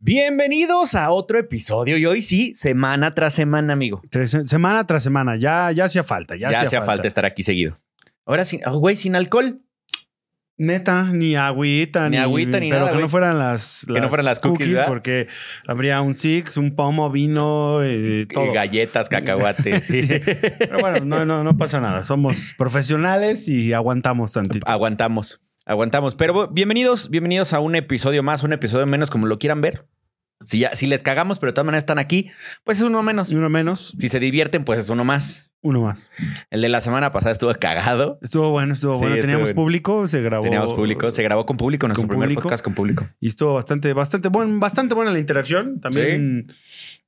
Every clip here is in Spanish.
Bienvenidos a otro episodio y hoy sí, semana tras semana, amigo. Tres- semana tras semana, ya, ya hacía falta. Ya, Ya, hacía falta. estar aquí seguido. Ahora sí, oh, güey, sin alcohol. Neta, ni agüita, Ni agüita, ni pero nada, que no fueran las, Que no fueran las cookies, ¿verdad? porque habría un six, un pomo, vino, eh, todo. Eh, Galletas, cacahuates. Sí. Pero bueno, no, no, no pasa nada. Somos profesionales y aguantamos tantito. Aguantamos, aguantamos. Pero bienvenidos, bienvenidos a un episodio más, un episodio menos, como lo quieran ver. Si, ya, si les cagamos, pero de todas maneras están aquí, pues es uno menos. Y uno menos, Si se divierten, pues es uno más. uno más. El de la semana pasada estuvo cagado. Estuvo bueno, estuvo Sí, bueno. estuvo Teníamos público, se grabó. Teníamos público, se grabó con público, nuestro Con primer público. podcast con público. Y estuvo bastante, bastante, buen, bastante buena la interacción. También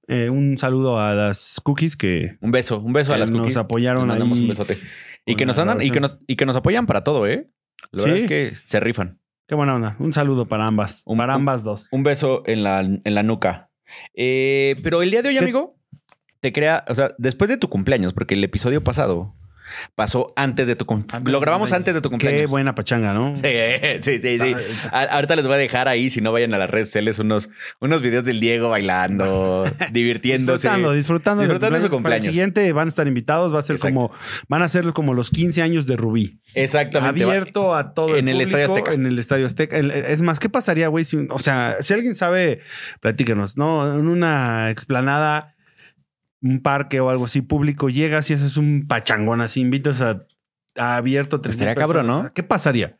eh, un saludo a las cookies que Un beso, un beso a las nos cookies. Les Les mandamos ahí. un besote. Y que nos andan y que nos, y que nos apoyan para todo, ¿eh? La verdad Sí. es que se rifan. Qué buena onda. Un saludo para ambas. Un- para ambas dos. Un beso en la, en la nuca. Eh, pero el día de hoy, ¿Qué- amigo, te crea, o sea, después de tu cumpleaños, porque el episodio pasado pasó antes de tu cumpleaños. Antes Lo de grabamos tu antes de tu Qué cumpleaños. buena pachanga, ¿no? Sí, sí, sí, sí. Está- A- ahorita les voy a dejar ahí, si no vayan a las redes sociales, unos, unos videos del Diego bailando, divirtiéndose. Disfrutando, disfrutando, Disfrutando de su Para cumpleaños. el siguiente van a estar invitados, va a ser Exacto. como, van a ser como los 15 años de Rubí. Exactamente. Abierto a todo En el Estadio público, Azteca. En el Estadio Azteca. El- Es más, ¿qué pasaría, güey? Si, o sea, si alguien sabe, platíquenos, ¿no? En una explanada, un parque o algo así público, llegas y haces un pachangón así, invitas a, a abierto. 3,000 Estaría cabrón. ¿no? ¿Qué pasaría?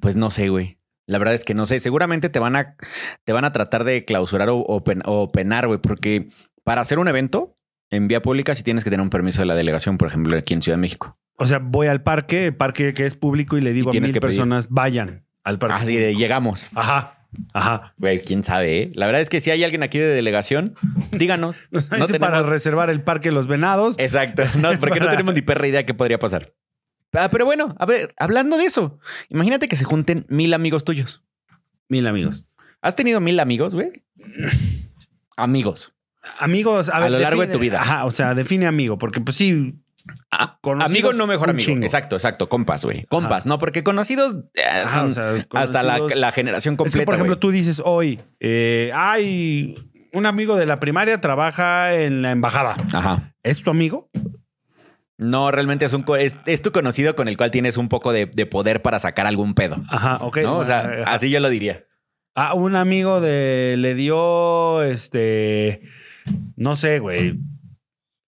Pues no sé, güey. La verdad es que no sé. Seguramente te van a, te van a tratar de clausurar o, o pen- o penar, güey, porque para hacer un evento en vía pública sí tienes que tener un permiso de la delegación, por ejemplo, aquí en Ciudad de México. O sea, voy al parque, parque que es público y le digo a mil que personas, vayan al parque. Así de llegamos. Ajá, ajá. Güey, quién sabe, ¿eh? La verdad es que si hay alguien aquí de delegación, díganos. No No para tenemos- reservar el parque Los Venados. Exacto, no, porque no tenemos ni perra idea qué podría pasar. Ah, pero bueno, a ver, hablando de eso, imagínate que se junten mil amigos tuyos. Mil amigos. ¿Has tenido mil amigos, güey? Amigos. Amigos, a, A ver, lo largo de tu vida. Ajá, o sea, define amigo, porque pues sí. Conocidos, Amigo no mejor amigo. chingo. Exacto, exacto. Compas, güey. Compas, no, porque conocidos eh, Ajá, son o sea, hasta la, generación completa. Es que, por ejemplo, tú dices hoy, eh, hay un amigo de la primaria trabaja en la embajada. Ajá. ¿Es tu amigo? No, realmente es un es, es tu conocido con el cual tienes un poco de, de poder para sacar algún pedo. Ajá, ok. ¿no? O sea, Ajá. así yo lo diría. Ah, un amigo de le dio este. No sé, güey.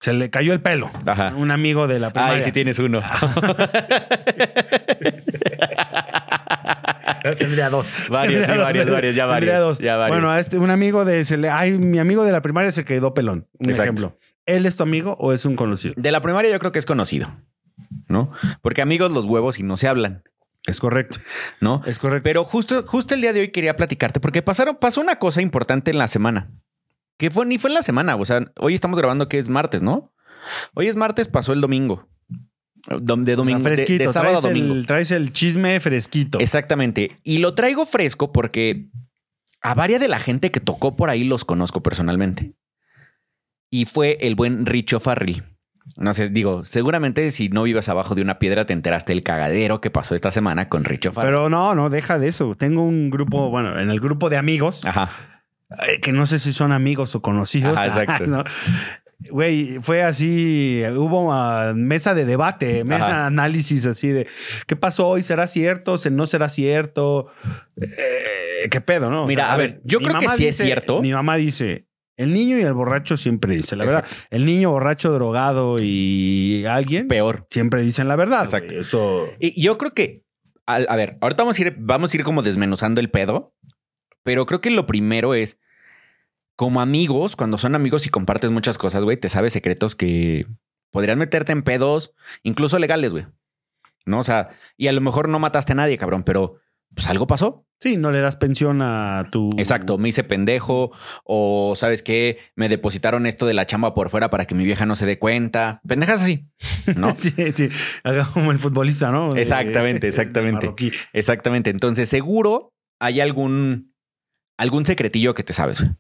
Se le cayó el pelo. Ajá. Un amigo de la primaria. Ay, sí tienes uno. Tendría dos. Varios, sí, varios, dos. varios, ya Tendría varios, dos. ya varios. Bueno, a este, un amigo de se le, ay, mi amigo de la primaria se quedó pelón. Un Exacto. ejemplo. ¿Él es tu amigo o es un conocido? De la primaria yo creo que es conocido, ¿no? Porque amigos los huevos y no se hablan, Es correcto. ¿no? Es correcto. Pero justo, justo el día de hoy quería platicarte porque pasaron, pasó una cosa importante en la semana. Que fue, ni fue en la semana. O sea, hoy estamos grabando que es martes, ¿no? Hoy es martes, pasó el domingo. Dom- De O sea, domingo. de- fresquito. de, sábado a traes, domingo. el, traes el chisme fresquito. Exactamente. Y lo traigo fresco porque a varias de la gente que tocó por ahí los conozco personalmente. Y fue el buen Richo Farrell. No sé, digo, seguramente si no vives abajo de una piedra te enteraste del cagadero que pasó esta semana con Richo Farrell. Pero no, no, deja de eso. Tengo un grupo, bueno, en el grupo de amigos, Ajá. Eh, que no sé si son amigos o conocidos. Ajá, exacto. No. Güey, fue así, hubo ah, mesa de debate, mesa de análisis así de qué pasó hoy, será cierto, no será cierto, Eh, qué pedo, ¿no? O Mira, a ver, yo creo que sí es cierto. Mi mamá dice, el niño y el borracho siempre dicen la verdad. El niño borracho, drogado y alguien Peor. siempre dicen la verdad. Exacto. Eso Y yo creo que, a, ver, ahorita vamos a ir, vamos a ir como desmenuzando el pedo, pero creo que lo primero es, como amigos, cuando son amigos y compartes muchas cosas, güey, te sabes secretos que podrían meterte en pedos, incluso legales, güey. ¿No? O sea, y a lo mejor no mataste a nadie, cabrón, pero pues algo pasó. sí, no le das pensión a tu. Exacto, me hice pendejo o sabes qué, me depositaron esto de la chamba por fuera para que mi vieja no se dé cuenta. Pendejas así, ¿no? Sí, sí. Como el futbolista, ¿no? Exactamente, exactamente. Exactamente. Entonces, seguro hay algún, algún secretillo que te sabes, güey.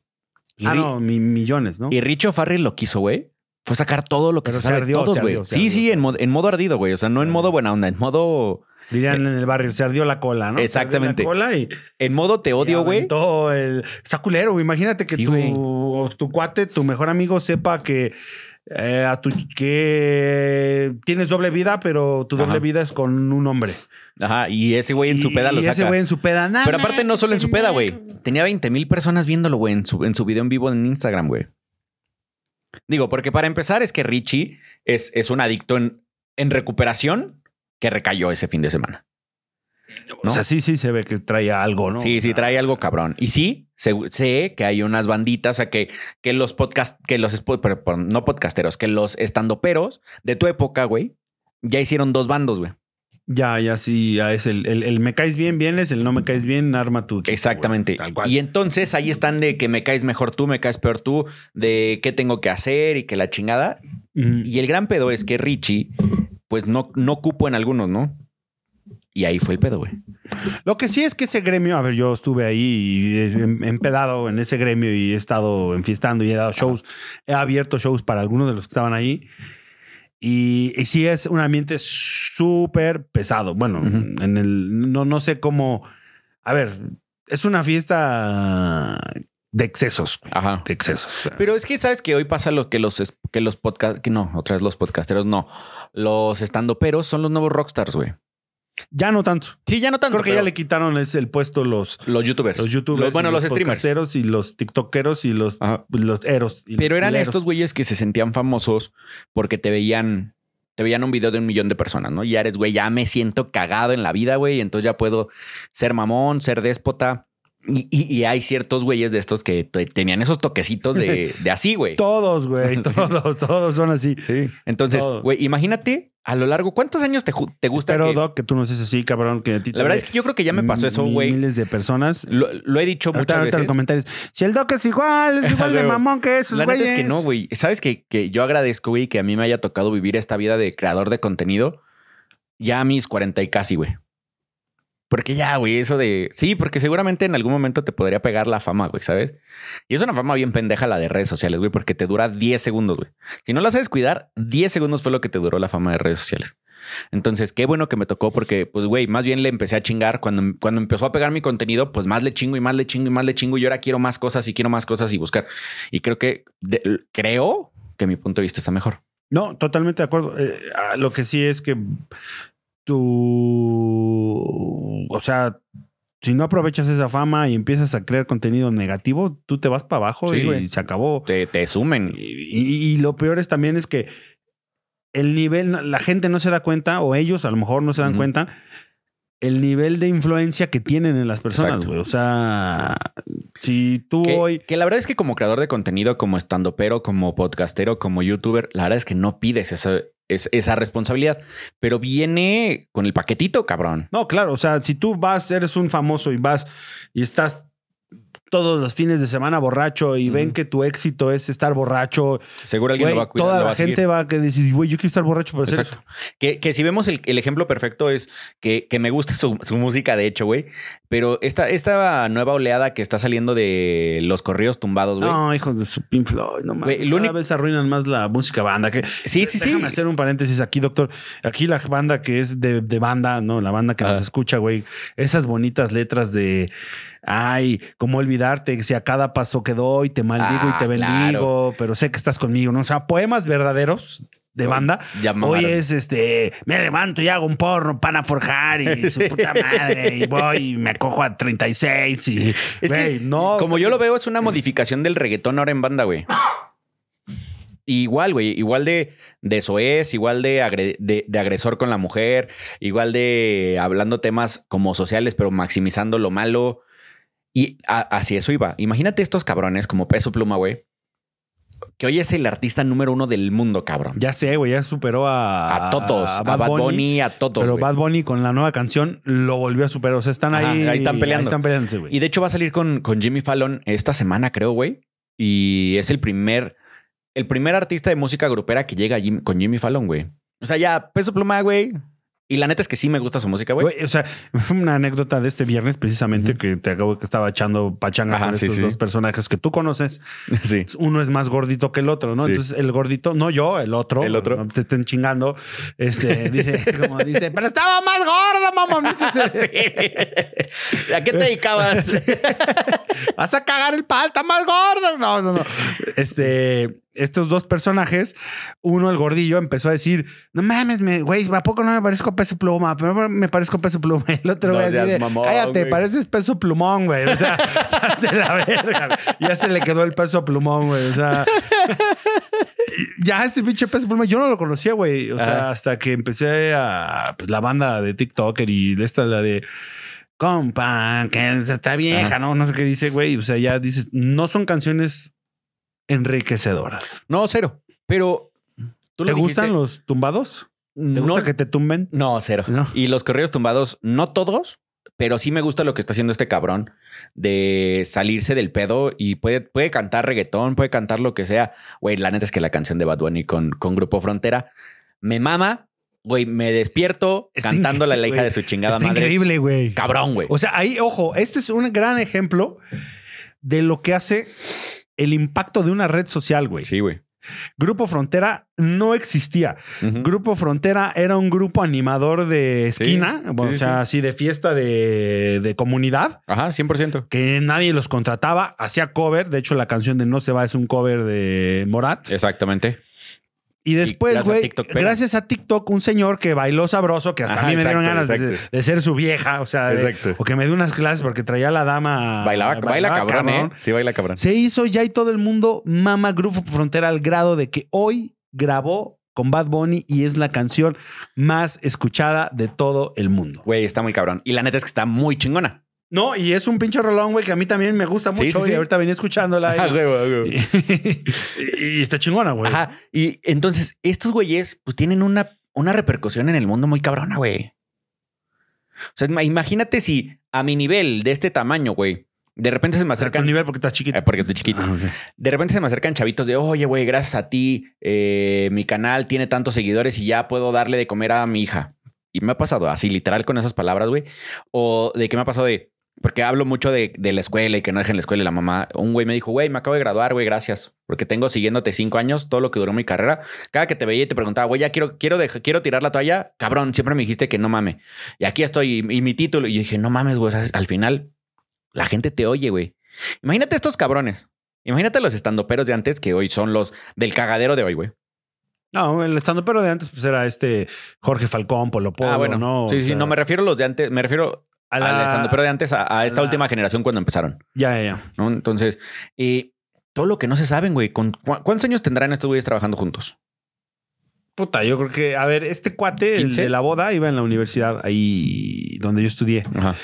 Y, Ah, no, mi- millones, ¿no? y Richo Farrell lo quiso, güey. Fue sacar todo lo que Pero se se sabe ardió, todos, güey. Sí, ardió, sí, en modo, en modo ardido, güey. O sea, no Se en modo buena onda, en modo Dirían en el barrio, se ardió la cola, ¿no? Exactamente. La cola y, En modo te odio, güey. el... Está culero, güey. Imagínate que Sí, tu, tu cuate, tu mejor amigo, sepa que eh, a tu, que tienes doble vida, pero tu doble Ajá. vida es con un hombre. Ajá, y ese güey en su Y- peda lo y ese saca. güey en su peda. "Nah, Pero aparte no solo en su peda, güey. pendejo". Tenía 20 mil personas viéndolo, güey, en su, en su video en vivo en Instagram, güey. Digo, porque para empezar es que Richie es, es un adicto en, en recuperación que recayó ese fin de semana. ¿No? O sea, sí, sí se ve que trae algo, ¿no? Sí, sí, trae algo cabrón. Y sí, sé, sé que hay unas banditas, o sea, que, que los podcast, que los, espo- pero- pero no podcasteros, que los estandoperos de tu época, güey, ya hicieron dos bandos, güey. Ya, ya sí, ya es el, el, el me caes bien, bien es el no me caes bien, arma tu equipo, Exactamente. güey, tal cual. Y entonces ahí están de que me caes mejor tú, me caes peor tú, de qué tengo que hacer y que la chingada. Y el gran pedo es que Richie, pues no, no cupo en algunos, ¿no? Y ahí fue el pedo, güey. Lo que sí es que ese gremio, a ver, yo estuve ahí y he he empedado en ese gremio y he estado enfiestando y he dado shows, he abierto shows para algunos de los que estaban ahí. Y, y sí es un ambiente súper pesado. Bueno, en el no, no sé cómo. A ver, es una fiesta de excesos. Ajá. De excesos. Pero es que sabes que hoy pasa lo que los, que los podcast, que no, otra vez los podcasteros, no. Los estandoperos son los nuevos rockstars, güey. Ya no tanto. Sí, ya no tanto. Creo que ya le quitaron ese, el puesto los, los youtubers. los youtubers. Los- bueno, y los, streamers. y los tiktokeros y los, Ajá. los eros. y los Pero eran estos güeyes que se sentían famosos porque te veían, te veían un video de un millón de personas, ¿no? Y ya eres, güey, ya me siento cagado en la vida, güey. Entonces ya puedo ser mamón, ser déspota. Y, y- y hay ciertos güeyes de estos que te- tenían esos toquecitos de, de así, güey. Todos, güey. Todos, todos son así. Sí. Entonces, güey, imagínate a lo largo, ¿cuántos años te, te gusta? Pero, que- Doc, que tú no seas así, cabrón. Que a ti la verdad ve es que yo creo que ya me pasó eso, güey. Miles de personas. Lo, lo he dicho Ahorita, muchas ahorita en veces. los comentarios. Si el Doc es igual, es igual de mamón que esos La neta güeyes. es que no, güey. Sabes que, que yo agradezco, güey, que a mí me haya tocado vivir esta vida de creador de contenido ya a mis 40 y casi, güey. Porque ya, güey, eso de. Sí, porque seguramente en algún momento te podría pegar la fama, güey, ¿sabes? Y es una fama bien pendeja la de redes sociales, güey, porque te dura 10 segundos, güey. Si no la sabes cuidar, 10 segundos fue lo que te duró la fama de redes sociales. Entonces, qué bueno que me tocó porque, pues, güey, más bien le empecé a chingar. Cuando, cuando empezó a pegar mi contenido, pues más le chingo y más le chingo y más le chingo. Y ahora quiero más cosas y quiero más cosas y buscar. Y creo que, creo que mi punto de vista está mejor. No, totalmente de acuerdo. Eh, lo que sí es que tú, o sea, si no aprovechas esa fama y empiezas a crear contenido negativo, tú te vas para abajo Sí, y güey. se acabó. Te, te sumen. Y, y- y lo peor es también es que el nivel, la gente no se da cuenta, o ellos a lo mejor no se dan cuenta, el nivel de influencia que tienen en las personas, Exacto. güey. O sea, si tú Que, hoy... que la verdad es que como creador de contenido, como estandopero, como podcastero, como youtuber, la verdad es que no pides esa, es- esa responsabilidad, pero viene con el paquetito, cabrón. No, claro, o sea, si tú vas, eres un famoso y vas y estás todos los fines de semana borracho y ven que tu éxito es estar borracho, Seguro alguien güey, lo va a cuidar. toda va la gente va a decir, güey, yo quiero estar borracho para hacer Exacto. Que, que si vemos el, el ejemplo perfecto es que, que me gusta su, su música, de hecho, güey. Pero esta, esta nueva oleada que está saliendo de los corridos tumbados, eso. güey. No, hijos de su Pink Floyd, no mames. Cada único- vez arruinan más la música banda. Que, Sí, sí, sí. Déjame hacer un paréntesis aquí, doctor. Aquí la banda que es de, de banda, ¿no? La banda que Ajá. nos escucha, güey. Esas bonitas letras de. Ay, cómo olvidarte, si a cada paso que doy te maldigo Ah, y te bendigo, pero sé que estás conmigo, ¿no? O sea, poemas verdaderos de banda. Hoy es este, me levanto y hago un porno para forjar y su puta madre y voy y me acojo a 36 y Es que, no. como yo lo veo, es una modificación del reggaetón ahora en banda, güey. Igual, güey, igual de, de soez, igual de, agre- de, de agresor con la mujer, igual de hablando temas como sociales, pero maximizando lo malo. Y a- así eso iba. Imagínate estos cabrones como Peso Pluma, güey, que hoy es el artista número uno del mundo, cabrón. Ya sé, güey, ya superó a A todos, a Bad, Bunny, a todos. Pero. Bad Bunny con la nueva canción lo volvió a superar. O sea, están Ajá, ahí. ahí están peleando. están peleándose, güey. Y de hecho va a salir con, con Jimmy Fallon esta semana, creo, güey. Y es el primer, el primer artista de música grupera que llega Jim- con Jimmy Fallon, güey. O sea, ya, peso pluma, güey. Y la neta es que sí me gusta su música, güey. O sea, una anécdota de este viernes precisamente que te acabo que estaba echando pachanga Ajá, con sí, sí. dos personajes que tú conoces. Sí. Uno es más gordito que el otro, ¿no? Entonces el gordito, no yo, el otro, El otro. no te estén chingando. Este dice, como dice, pero estaba más gordo, mamá. ¿A qué te dedicabas? Vas a cagar el pal, está más gordo. No, no, no. Este, estos dos personajes, uno, el gordillo, empezó a decir: No mames, me- güey, ¿a poco no me parezco peso pluma? Pero me parezco peso pluma. El otro, No güey, así seas de, mamón, cállate, güey. pareces peso plumón, güey. O sea, de la verga. Ya se le quedó el peso plumón, güey. O sea, ya ese pinche peso pluma, yo no lo conocía, güey. O sea, Ajá. hasta que empecé a pues, la banda de TikToker y esta, la de compa, que está vieja, Ajá. ¿no? No sé qué dice, güey. O sea, ya dices, no son canciones enriquecedoras. No, cero. Pero tú ¿Te lo gustan dijiste. los tumbados? ¿Te no, gusta que te tumben? no, cero. No. Y los correos tumbados, no todos, pero sí me gusta lo que está haciendo este cabrón de salirse del pedo y puede, puede cantar reggaetón, puede cantar lo que sea. Güey, la neta es que la canción de Bad Bunny con, con Grupo Frontera me mama. Güey, me despierto Está cantándole a la hija de su chingada Está madre. increíble, güey. Cabrón, güey. O sea, ahí, ojo, este es un gran ejemplo de lo que hace el impacto de una red social, güey. Sí, güey. Grupo Frontera no existía. Grupo Frontera era un grupo animador de esquina, Sí, bueno, sí, o sea, así de fiesta de, de comunidad, Ajá, 100%. que nadie los contrataba, hacía cover. De hecho, la canción de No se va es un cover de Morat. Exactamente. Y después, gracias a güey, gracias a TikTok, un señor que bailó sabroso, que hasta Ajá, a mí me dieron ganas de, ser su vieja, o sea, de- o que me dio unas clases porque traía a la dama. Bailaba, baila bailaba cabrón, ¿eh? Sí, baila cabrón. Se hizo ya y todo el mundo mama Grupo Frontera al grado de que hoy grabó con Bad Bunny y es la canción más escuchada de todo el mundo. Güey, está muy cabrón. Y la neta es que está muy chingona. No, y es un pinche rolón, güey, que a mí también me gusta mucho sí, y sí. ahorita venía escuchándola. y- Ajá, güey, güey, güey. y, y está chingona, güey. Ajá. Y entonces, estos güeyes, pues tienen una, una repercusión en el mundo muy cabrona, güey. O sea, ima- imagínate si a mi nivel de este tamaño, güey, de repente se me O sea, tu acercan. nivel porque estás chiquito. Eh, porque estoy chiquito. Ah. De repente se me acercan chavitos de, oye, güey, gracias a ti, eh, mi canal tiene tantos seguidores y ya puedo darle de comer a mi hija. Y me ha pasado así, literal, con esas palabras, güey. O de que me ha pasado de, porque hablo mucho de, de la escuela y que no dejen la escuela y la mamá. Un güey me dijo, güey, me acabo de graduar, güey, gracias. Porque tengo siguiéndote cinco años, todo lo que duró mi carrera. Cada que te veía y te preguntaba, güey, ya quiero, quiero, dejar- quiero tirar la toalla. Cabrón, siempre me dijiste que no mame. Y aquí estoy, y, y mi título. Y yo dije, no mames, güey. o sea, al final, la gente te oye, güey. Imagínate estos cabrones. Imagínate los estandoperos de antes que hoy son los del cagadero de hoy, güey. No, el estando pero de antes pues era este Jorge Falcón, Polo Polo, ah, bueno. ¿no? O sí, sí, sea, no me refiero a los de antes, me refiero a al estandopero de antes, a, a esta la- última generación cuando empezaron, Ya, ya, ya. ¿no? Entonces, eh, todo lo que no se saben, güey. ¿con cu- ¿Cuántos años tendrán estos güeyes trabajando juntos? Puta, yo creo que, a ver, este cuate, el 15. de la boda, iba en la universidad ahí donde yo estudié, Ajá.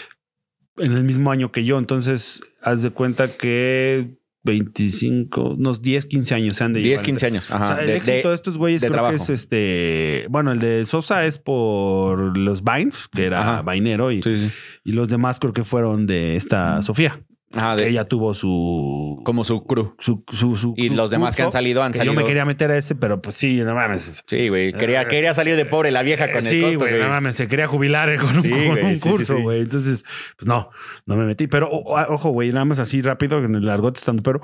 en el mismo año que yo. Entonces, haz de cuenta que 25, unos 10, 15 años se han de 10, llevar. 15 años. Ajá. O sea, el De- éxito de, de- estos güeyes de creo trabajo. que es este. Bueno, el de Sosa es por los Vines, que era Ajá. vainero, y, sí, sí. y los demás creo que fueron de esta Sofía, Ajá, que ella tuvo su. como su crew. su, su, su- Y los demás que han salido han que salido. Yo me quería meter a ese, pero pues sí, no mames. Sí, güey. Quería, quería salir de pobre la vieja con sí, el costo, güey, güey. no mames, se quería jubilar eh, con un, Sí, con güey, un sí, curso, güey. Entonces, pues no, no me metí. Pero o- ojo, güey, nada más así rápido en el argot estando, pero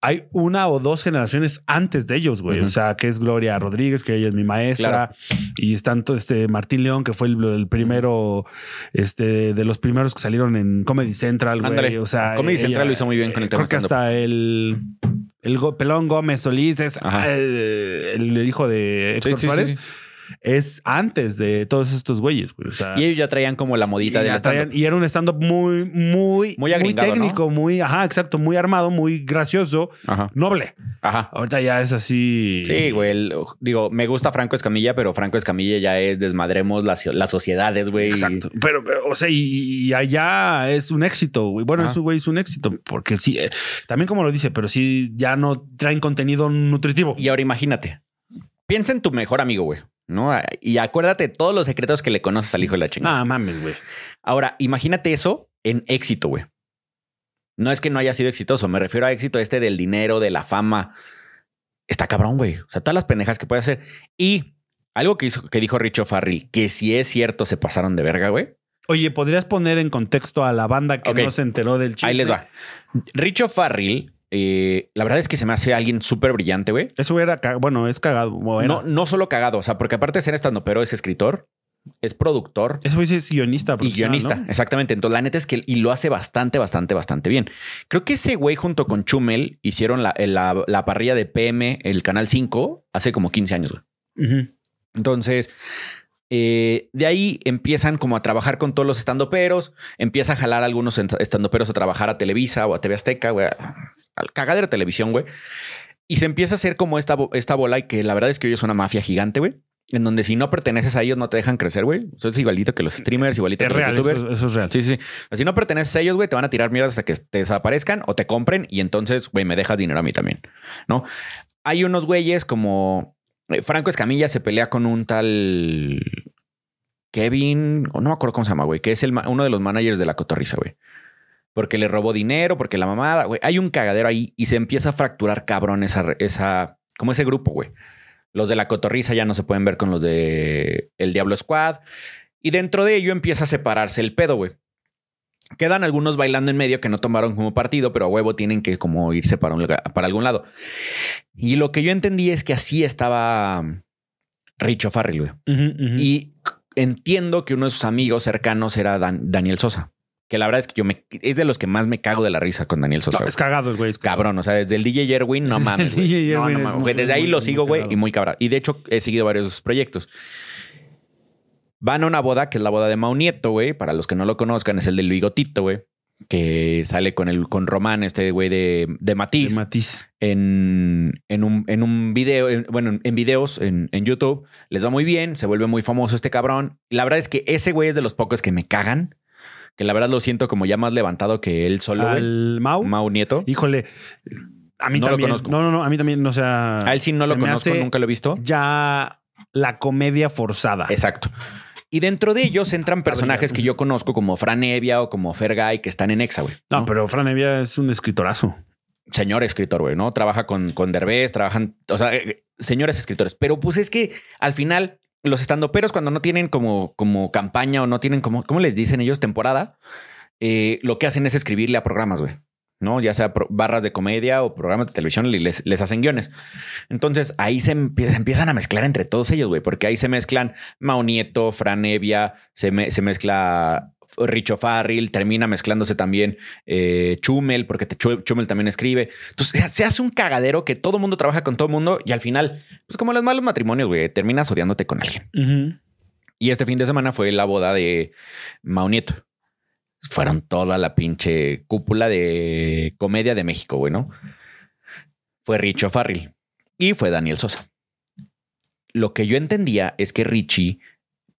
hay una o dos generaciones antes de ellos, güey. O sea, que es Gloria Rodríguez, que ella es mi maestra, Claro. y están todo este Martín León, que fue el, el primero, este, de los primeros que salieron en Comedy Central, güey. Ándale. O sea, Comedy ella- Central lo hizo muy bien con el tema Creo que hasta el, el Pelón Gómez Solís es eh, el, hijo de Héctor Sí, sí, Suárez sí. Es antes de todos estos güeyes, güey. O sea, Y ellos ya traían como la modita traían- stand-up. y era un stand-up muy, muy, Muy agringado, técnico, muy, ajá, exacto, muy armado, muy gracioso, Ajá. noble. Ajá. Ahorita ya es así. Sí, güey. el- digo, me gusta Franco Escamilla, pero Franco Escamilla ya es desmadremos las, las sociedades, güey. Exacto. Pero, pero, o sea, y, y allá es un éxito, güey. Bueno, eso, güey, es un éxito. Porque sí, eh, también como lo dice, pero sí ya no traen contenido nutritivo. Y ahora imagínate. Piensa en tu mejor amigo, güey. ¿No? Y acuérdate todos los secretos que le conoces al hijo de la chingada. Ah, mames, güey. Ahora, imagínate eso en éxito, güey. No es que no haya sido exitoso, me refiero a éxito este del dinero, de la fama. Está cabrón, güey. O sea, todas las pendejas que puede hacer. Y Algo que, hizo, que dijo Richo Farrell, que si es cierto se pasaron de verga, güey. Oye, ¿podrías poner en contexto a la banda que no se enteró del chiste? Ahí les va. Richo Farrell, eh, la verdad es que se me hace alguien súper brillante, güey. Eso era, bueno, es cagado. No, no solo cagado, o sea, porque aparte de ser estando, pero es escritor, es productor Eso es guionista. y guionista. ¿no? Exactamente. Entonces, la neta es que y lo hace bastante, bastante, bastante bien. Creo que ese güey junto con Chumel hicieron la, la, la parrilla de PM, el canal 5, hace como 15 años. Entonces, eh, de ahí empiezan como a trabajar con todos los estandoperos, empieza a jalar a algunos estandoperos a trabajar a Televisa o a TV Azteca, güey, al cagadero de televisión, güey. Y se empieza a hacer como esta, bo- esta bola y que la verdad es que hoy es una mafia gigante, güey. En donde si no perteneces a ellos no te dejan crecer, güey. Eso es igualito que los streamers, igualito Es que los youtubers. eso, eso es real. Sí, sí. Si no perteneces a ellos, güey, te van a tirar mierda hasta que te desaparezcan o te compren y entonces, güey, me dejas dinero a mí también, ¿no? Hay unos güeyes como Franco Escamilla se pelea con un tal Kevin, o no me acuerdo cómo se llama, güey, que es el, uno de los managers de la cotorriza, güey. Porque le robó dinero, porque la mamada, güey. Hay un cagadero ahí y se empieza a fracturar cabrón esa, esa, como ese grupo, güey. Los de la cotorriza ya no se pueden ver con los de El Diablo Squad. Y dentro de ello empieza a separarse el pedo, güey. Quedan algunos bailando en medio que no tomaron como partido, pero a huevo tienen que como irse para, un lugar- para algún lado. Y lo que yo entendí es que así estaba Richo Farrell, güey. Y entiendo que uno de sus amigos cercanos era Dan- Daniel Sosa. Que la verdad es que yo me... Es de los que más me cago de la risa con Daniel Sosa. No, es cagado güey. es cagado. Cabrón, o sea, desde el DJ Erwin, no mames. güey. DJ No, Erwin no es mames, muy- güey. Desde ahí lo sigo, güey, y muy cabrón. Y de hecho, he seguido varios de sus proyectos. Van a una boda, que es la boda de Mau Nieto, güey. Para los que no lo conozcan, es el del bigotito, güey. Que sale con el con Román, este güey de, de De Matiz, Matiz. en, en, un, en un video, en- bueno, en, videos en, en YouTube. Les va muy bien, se vuelve muy famoso este cabrón. La verdad es que ese güey es de los pocos que me cagan. Que la verdad lo siento como ya más levantado que él solo. Al Mau. Mau Nieto. Híjole. A mí No lo también. conozco. No, no, no. A mí también. O sea. A él sí no lo conozco, nunca lo he visto. Ya la comedia forzada. Exacto. Y dentro de ellos entran personajes que yo conozco como Fran Evia o como Fergay que están en Exa, güey. No, ¿no? pero Fran Evia es un escritorazo. Señor escritor, güey, ¿no? Trabaja con, con Derbez, trabajan, o sea, eh, señores escritores. Pero pues es que al final los estandoperos cuando no tienen como, como campaña o no tienen como, ¿cómo les dicen ellos? Temporada, eh, lo que hacen es escribirle a programas, güey. ¿No? Ya sea barras de comedia o programas de televisión y les, les hacen guiones. Entonces ahí se empie- empiezan a mezclar entre todos ellos, güey, porque ahí se mezclan Mao Nieto, Fran Evia, se, me- se mezcla Richo Farrell, termina mezclándose también eh, Chumel, porque te- Chumel también escribe. Entonces se- hace un cagadero que todo mundo trabaja con todo el mundo y al final, pues como los malos matrimonios, güey, terminas odiándote con alguien. Y este fin de semana fue la boda de Mao Nieto. Fueron toda la pinche cúpula de comedia de México, güey, ¿no? Fue Richo Farrell y fue Daniel Sosa. Lo que yo entendía es que Richie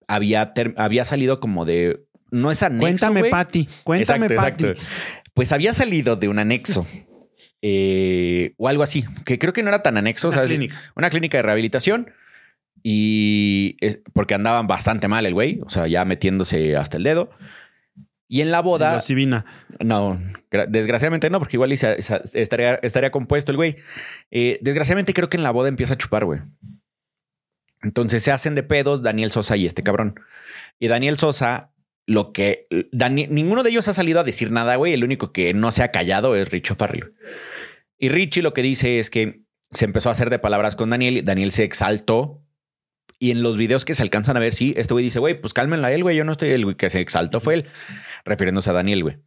había, había salido como de. No es anexo. Cuéntame, güey. Pati. Cuéntame, Exacto, Pati. exacto. Pues había salido de un anexo. eh, o algo así, que creo que no era tan anexo. Una sea, clínica. una clínica de rehabilitación y es porque andaban bastante mal el güey, o sea, ya metiéndose hasta el dedo. Y en la boda, no, gra- desgraciadamente no, porque igual estaría, estaría compuesto el güey. Eh, desgraciadamente creo que en la boda empieza a chupar, güey. Entonces se hacen de pedos Daniel Sosa y este cabrón. Y Daniel Sosa, lo que Dani- ninguno de ellos ha salido a decir nada, güey. El único que no se ha callado es Richo Farrell. Y Richie lo que dice es que se empezó a hacer de palabras con Daniel. Daniel se exaltó. Y en los videos que se alcanzan a ver, sí, este güey dice, güey, pues cálmenla él, güey. Yo no estoy, el güey que se exaltó fue él, refiriéndose a Daniel, güey.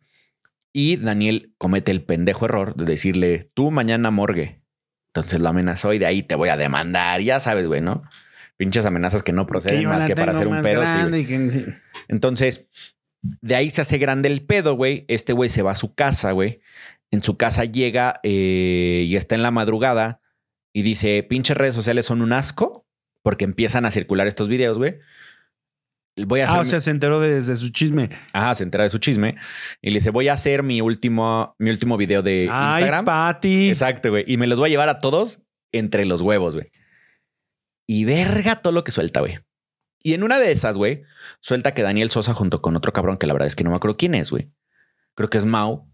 Y Daniel comete el pendejo error de decirle, tú mañana morgue. Entonces lo amenazó y de ahí te voy a demandar. Ya sabes, güey, ¿no? Pinches amenazas que no proceden más que para hacer un pedo. sí, que- sí. Entonces, de ahí se hace grande el pedo, güey. Este güey se va a su casa, güey. En su casa llega eh, y está en la madrugada y dice, pinches redes sociales son un asco porque empiezan a circular estos videos, güey. Voy a hacer Ah, o mi- sea, se enteró de- desde su chisme. Ajá, se entera de su chisme y le dice, voy a hacer mi último, mi último video de Ay, Instagram. Pati. Exacto, güey. Y me los voy a llevar a todos entre los huevos, güey. Y verga todo lo que suelta, güey. Y en una de esas, güey, suelta que Daniel Sosa junto con otro cabrón que la verdad es que no me acuerdo quién es, güey. Creo que es Mau.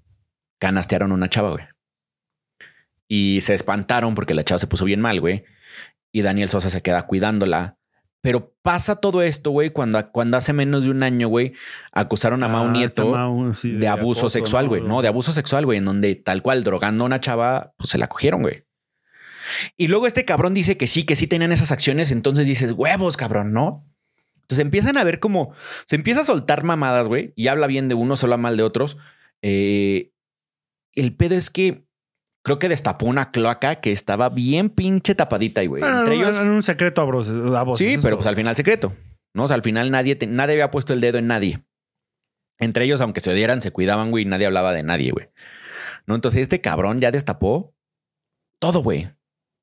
Canastearon a una chava, güey. Y se espantaron porque la chava se puso bien mal, güey. Y Daniel Sosa se queda cuidándola. Pero pasa todo esto, güey, cuando, cuando hace menos de un año, güey, acusaron a Mau Ah, Nieto Mau, sí, de abuso acoso, sexual, güey. No, de abuso sexual, güey, en donde tal cual drogando a una chava, pues se la cogieron, güey. Y luego este cabrón dice que sí, que sí tenían esas acciones, entonces dices, huevos, cabrón, ¿no? Entonces empiezan a ver como se empieza a soltar mamadas, güey, y habla bien de unos, habla mal de otros. Eh, el pedo es que creo que destapó una cloaca que estaba bien pinche tapadita, güey. Bueno, Entre no, ellos. no, un secreto a voces, Sí, pero pues al final secreto. ¿no? O sea, al final nadie, te- nadie había puesto el dedo en nadie. Entre ellos, aunque se odieran, se cuidaban, güey, y nadie hablaba de nadie, güey. ¿No? Entonces este cabrón ya destapó todo, güey.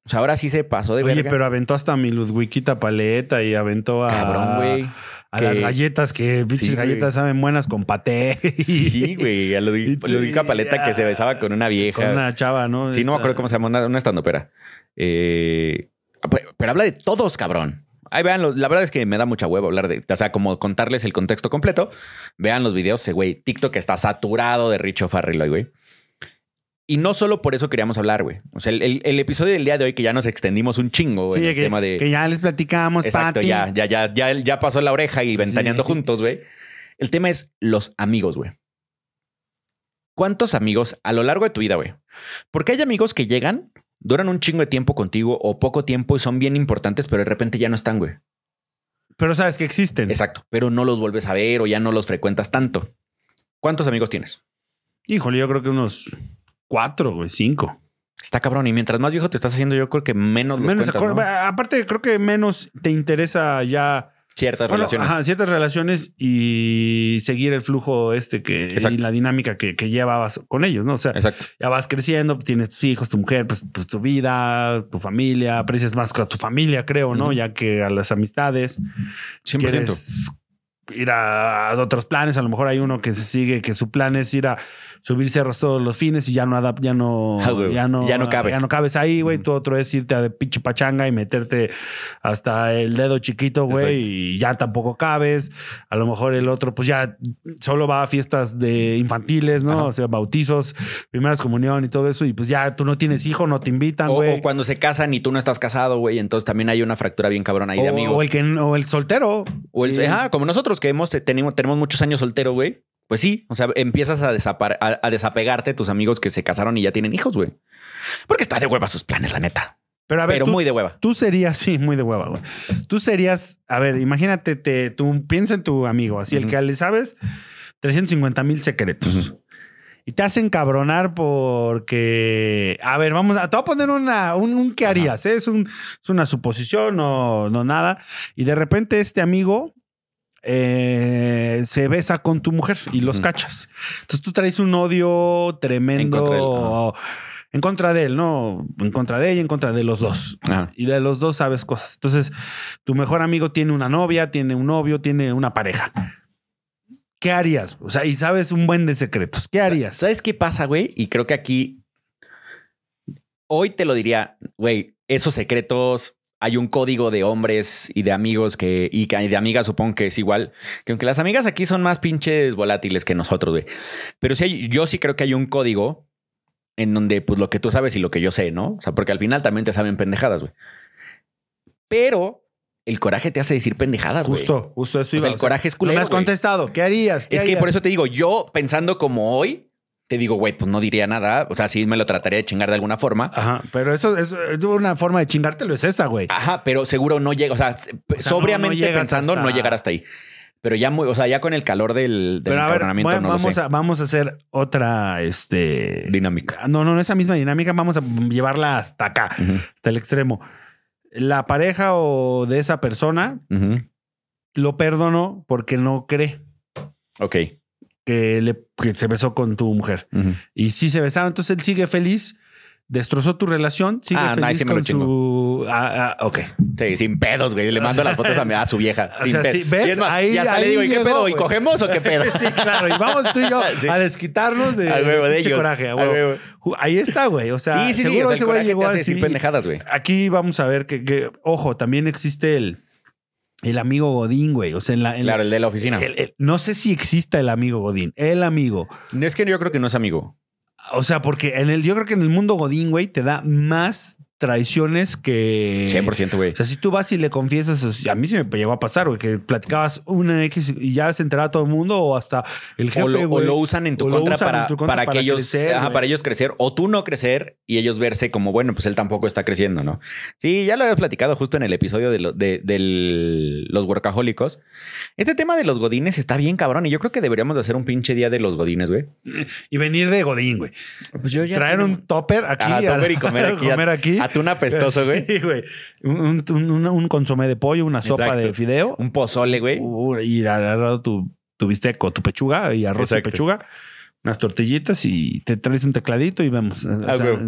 O sea, ahora sí se pasó de Oye, verga. pero aventó hasta mi Ludwigita paleta y aventó a. Cabrón, güey. A que- las galletas, que pinches Sí, galletas saben buenas con paté. Sí, güey. A lo de Paleta que se besaba con una vieja. Con una chava, ¿no? Sí, no me acuerdo cómo se llama, una, una estandopera. Eh, pero, pero habla de todos, cabrón. Ahí vean, la verdad es que me da mucha hueva hablar de, o sea, como contarles el contexto completo. Vean los videos, ese güey, TikTok está saturado de Richo Farrell, güey. Y no solo por eso queríamos hablar, güey. O sea, el, el- el episodio del día de hoy que ya nos extendimos un chingo Sí, en el que, tema de... que ya les platicamos, Exacto, Pati. ya, ya, ya, ya, ya pasó la oreja y ventaneando Sí. juntos, güey. El tema es los amigos, güey. ¿Cuántos amigos a lo largo de tu vida, güey? Porque hay amigos que llegan, duran un chingo de tiempo contigo o poco tiempo y son bien importantes, pero de repente ya no están, güey. Pero sabes que existen. Exacto. Pero no los vuelves a ver o ya no los frecuentas tanto. ¿Cuántos amigos tienes? Híjole, yo creo que unos cuatro, güey, cinco. Está cabrón. Y mientras más viejo te estás haciendo, yo creo que menos los Menos cuentas, acor- ¿no? Aparte, creo que menos te interesa ya Ciertas Bueno, relaciones. ajá, ciertas relaciones y seguir el flujo este que Exacto. y la dinámica que, que llevabas con ellos, ¿no? O sea, Exacto. ya vas creciendo, tienes tus hijos, tu mujer, pues, pues, tu vida, tu familia, aprecias más a tu familia, creo, ¿no? Ya que a las amistades. 100%. Quieres ir a, a otros planes. A lo mejor hay uno que se sigue, que su plan es ir a subir cerros todos los fines y ya no adap- ya no, Ah, ya no, Ya no cabes. ya no cabes ahí, güey. Ujú. Tu otro es irte a de pinche pachanga y meterte hasta el dedo chiquito, güey, y ya tampoco cabes. A lo mejor el otro, pues ya solo va a fiestas de infantiles, ¿no? Ajá. O sea, bautizos, primeras comunión y todo eso. Y pues ya tú no tienes hijo, no te invitan, güey. o cuando se casan y tú no estás casado, güey. Entonces también hay una fractura bien cabrón ahí de amigos. o el que o el soltero. O el, Sí. ajá, como nosotros que hemos tenemos, tenemos muchos años soltero, güey. Pues sí, o sea, empiezas a, desapar- a, a desapegarte de tus amigos que se casaron y ya tienen hijos, güey. Porque está de hueva sus planes, la neta. Pero a ver, Pero tú- muy de hueva. Tú serías, sí, muy de hueva, güey. Tú serías, a ver, imagínate, te, tú piensa en tu amigo, así el que le sabes 350 mil secretos. Y te hacen cabronar porque, a ver, vamos a, te voy a poner una, un, un qué harías, ¿eh? es, un, es una suposición, no, no nada. Y de repente este amigo eh, se besa con tu mujer y los cachas. Entonces tú traes un odio tremendo En contra de él, en contra de él, ¿no? En contra de ella, en contra de los dos. Ajá. Y de los dos sabes cosas. Entonces, tu mejor amigo tiene una novia, tiene un novio, tiene una pareja. ¿Qué harías? O sea, y sabes un buen de secretos. ¿Qué harías? ¿Sabes qué pasa, güey? Y creo que aquí hoy te lo diría, güey, esos secretos. Hay un código de hombres y de amigos que, y que- y de amigas supongo que es igual. Que aunque las amigas aquí son más pinches volátiles que nosotros, güey. Pero sí, yo sí creo que hay un código en donde, pues, lo que tú sabes y lo que yo sé, ¿no? O sea, porque al final también te saben pendejadas, güey. Pero el coraje te hace decir pendejadas, güey. Justo, justo eso O sea, iba. el coraje es no me has contestado. ¿Qué harías? ¿Qué Es que por eso te digo, yo pensando como hoy, te digo, güey, pues no diría nada. O sea, sí me lo trataría de chingar de alguna forma. Ajá, pero eso es una forma de chingártelo, es esa, güey. Ajá, pero seguro no llega. O sea, sobriamente no llegas pensando, hasta- no llegar hasta ahí. Pero ya muy, o sea, ya con el calor del, del Pero a ver, va- no lo vamos, sé. a, vamos a hacer otra este, Dinámica. No, no, no, esa misma dinámica. Vamos a llevarla hasta acá, hasta el extremo. La pareja o de esa persona lo perdonó porque no cree Ok. Que, le, que se besó con tu mujer. Y sí se besaron, entonces él sigue feliz. Destrozó tu relación, sigue Ah, no, feliz sí me con su. Ah, ah, ok. Sí, sin pedos, güey. Le mando las fotos a, mi- a su vieja. O sin sea, sí, ¿ves? Y es más, Ahí- y hasta ahí le digo, ¿y qué llegó, pedo? ¿Y cogemos o qué pedo? sí, claro. Y vamos tú y yo Sí. a desquitarnos de, A huevo, de ellos. coraje. a A huevo. Ahí está, güey. O sea, sí, sí, sí. seguro O sea, ese güey llegó así. decir pendejadas, güey. Aquí vamos a ver que, que- ojo, también existe el, el amigo Godín, güey. O sea, en la, en Claro, el de la oficina. el- el- no sé si exista el amigo Godín, el amigo. Es que yo creo que no es amigo. O sea, porque en el, yo creo que en el mundo Godín, güey, te da más traiciones que. 100%, güey. O sea, si tú vas y le confiesas, a mí sí me llegó a pasar, güey, que platicabas una X y ya se enteraba todo el mundo o hasta el jefe, O lo, o lo usan en tu o lo contra, usan para, en tu contra para que ellos, crecer, ajá, para ellos crecer o tú no crecer y ellos verse como, bueno, pues él tampoco está creciendo, ¿no? Sí, ya lo había platicado justo en el episodio de, lo- de- del- los workahólicos. Este tema de los godines está bien cabrón y yo creo que deberíamos de hacer un pinche día de los godines, güey. Y venir de Godín, güey. Pues yo ya Traer tengo- un topper aquí. Ajá, a- topper y comer aquí. comer aquí. Atún apestoso, güey. Sí, güey. Un, un, un- un consomé de pollo, una sopa Exacto. de fideo. Un pozole, güey. Y al lado tu, tu bistec o tu pechuga y arroz y pechuga. Unas tortillitas y te traes un tecladito y vemos. O Ah, sea,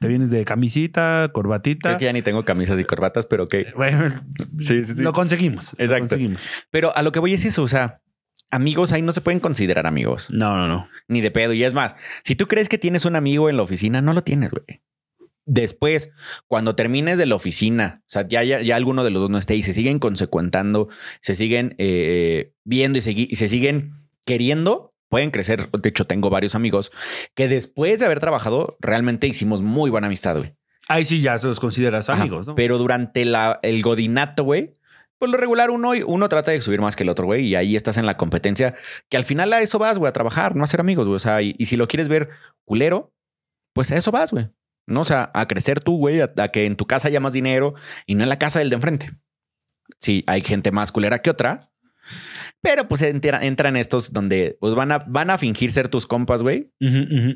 te vienes de camisita, corbatita. Creo que ya ni tengo camisas y corbatas, pero ok. Bueno, Sí, sí, sí. lo conseguimos. lo Exacto. conseguimos. Pero a lo que voy es eso, o sea, amigos ahí no se pueden considerar amigos, No, no, no. ni de pedo. Y es más, si tú crees que tienes un amigo en la oficina, no lo tienes, güey. Después, cuando termines de la oficina, o sea, ya, ya, ya alguno de los dos no esté y se siguen consecuentando, se siguen eh, viendo y, segui- y se siguen queriendo, pueden crecer. De hecho, tengo varios amigos que después de haber trabajado, realmente hicimos muy buena amistad, güey. Ahí sí ya se los consideras Ajá, amigos, ¿no? Pero durante la, el godinato, güey, pues lo regular uno, uno trata de subir más que el otro, güey, y ahí estás en la competencia, que al final a eso vas, güey, a trabajar, no a ser amigos, güey. O sea, y, y si lo quieres ver culero, pues a eso vas, güey. No, o sea, a crecer tú, güey, a, a que en tu casa haya más dinero y no en la casa del de enfrente. Sí, hay gente más culera que otra, pero pues entra- entran estos donde pues van a, van a fingir ser tus compas, güey.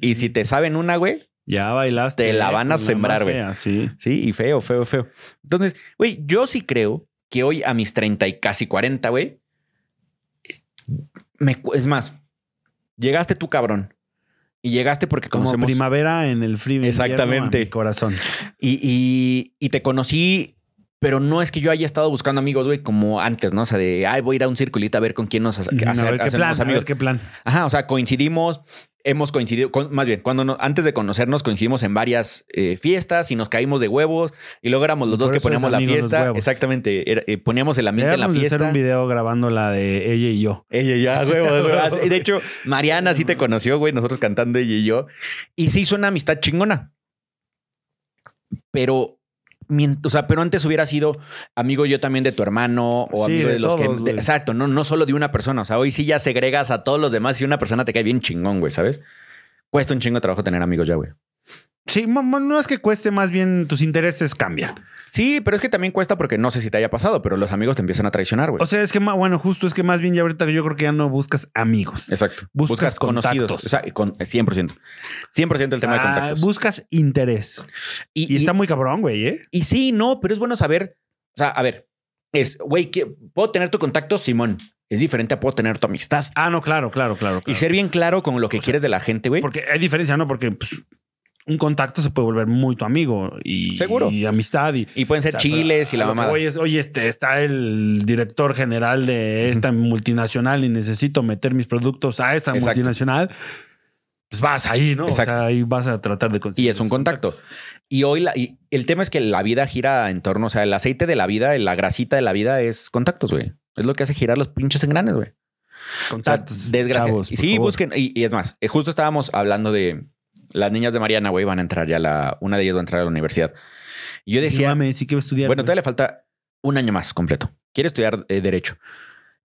Y si te saben una, güey, ya bailaste. te la eh, van a sembrar, güey. Sí. Sí, y feo, feo, feo. Entonces, güey, yo sí creo que hoy a mis 30 y casi 40, güey, me es más, llegaste tú, cabrón. Y llegaste porque Como conocemos. primavera en el frío. Exactamente. mi corazón. Y, y- y te conocí, pero no es que yo haya estado buscando amigos, güey, como antes, ¿no? O sea, de, ay, voy a ir a un circulito a ver con quién nos hace- a ver qué plan, a amigos. ver qué plan. Ajá, o sea, coincidimos, hemos coincidido, con- más bien, cuando no- antes de conocernos coincidimos en varias eh, fiestas y nos caímos de huevos y luego éramos los dos que poníamos la fiesta. Exactamente, era- eh, poníamos el ambiente en la de hacer fiesta. un video grabando la de ella y yo. Ella y huevo. Así- De hecho, Mariana sí te conoció, güey, nosotros cantando ella y yo. Y se hizo una amistad chingona. Pero, o sea, pero antes hubiera sido amigo yo también de tu hermano o Sí, amigo de, de los que. de- exacto, no, no solo de una persona. O sea, hoy sí ya segregas a todos los demás y una persona te cae bien chingón, güey, ¿sabes? Cuesta un chingo de trabajo tener amigos ya, güey. Sí, no es que cueste, más bien tus intereses cambian. Sí, pero es que también cuesta porque no sé si te haya pasado, pero los amigos te empiezan a traicionar, güey. O sea, es que, bueno, justo es que más bien ya ahorita yo creo que ya no buscas amigos. Exacto. buscas conocidos. O sea, con 100%. 100% el tema de Ah, contactos. buscas interés. Y, está muy cabrón, güey, ¿eh? Y sí, no, pero es bueno saber. O sea, a ver, es, güey, puedo tener tu contacto, Simón. Es diferente a puedo tener tu amistad. Ah, no, claro, claro, claro. Y ser bien claro con lo que O sea, quieres de la gente, güey. Porque hay diferencia, ¿no? Porque pues, un contacto se puede volver muy tu amigo y, Seguro. y amistad y Y pueden ser o sea, chiles y la es, oye, este está el director general de esta multinacional y necesito meter mis productos a esa Exacto. multinacional. Pues vas ahí, ¿no? Exacto. O sea, ahí vas a tratar de conseguir. Y es un contacto. Y hoy la- y el tema es que la vida gira en torno, o sea, el aceite de la vida, la grasita de la vida es contactos, güey. Es lo que hace girar los pinches engranes, güey. O sea, contactos. desgracia. chavos, y sí, favor. busquen. Y, y es más, eh, justo estábamos hablando de las niñas de Mariana, güey, van a entrar ya la. Una de ellas va a entrar a la universidad. Y yo decía. mames, sí que va a estudiar. Bueno, güey. todavía le falta un año más completo. Quiere estudiar eh, Derecho,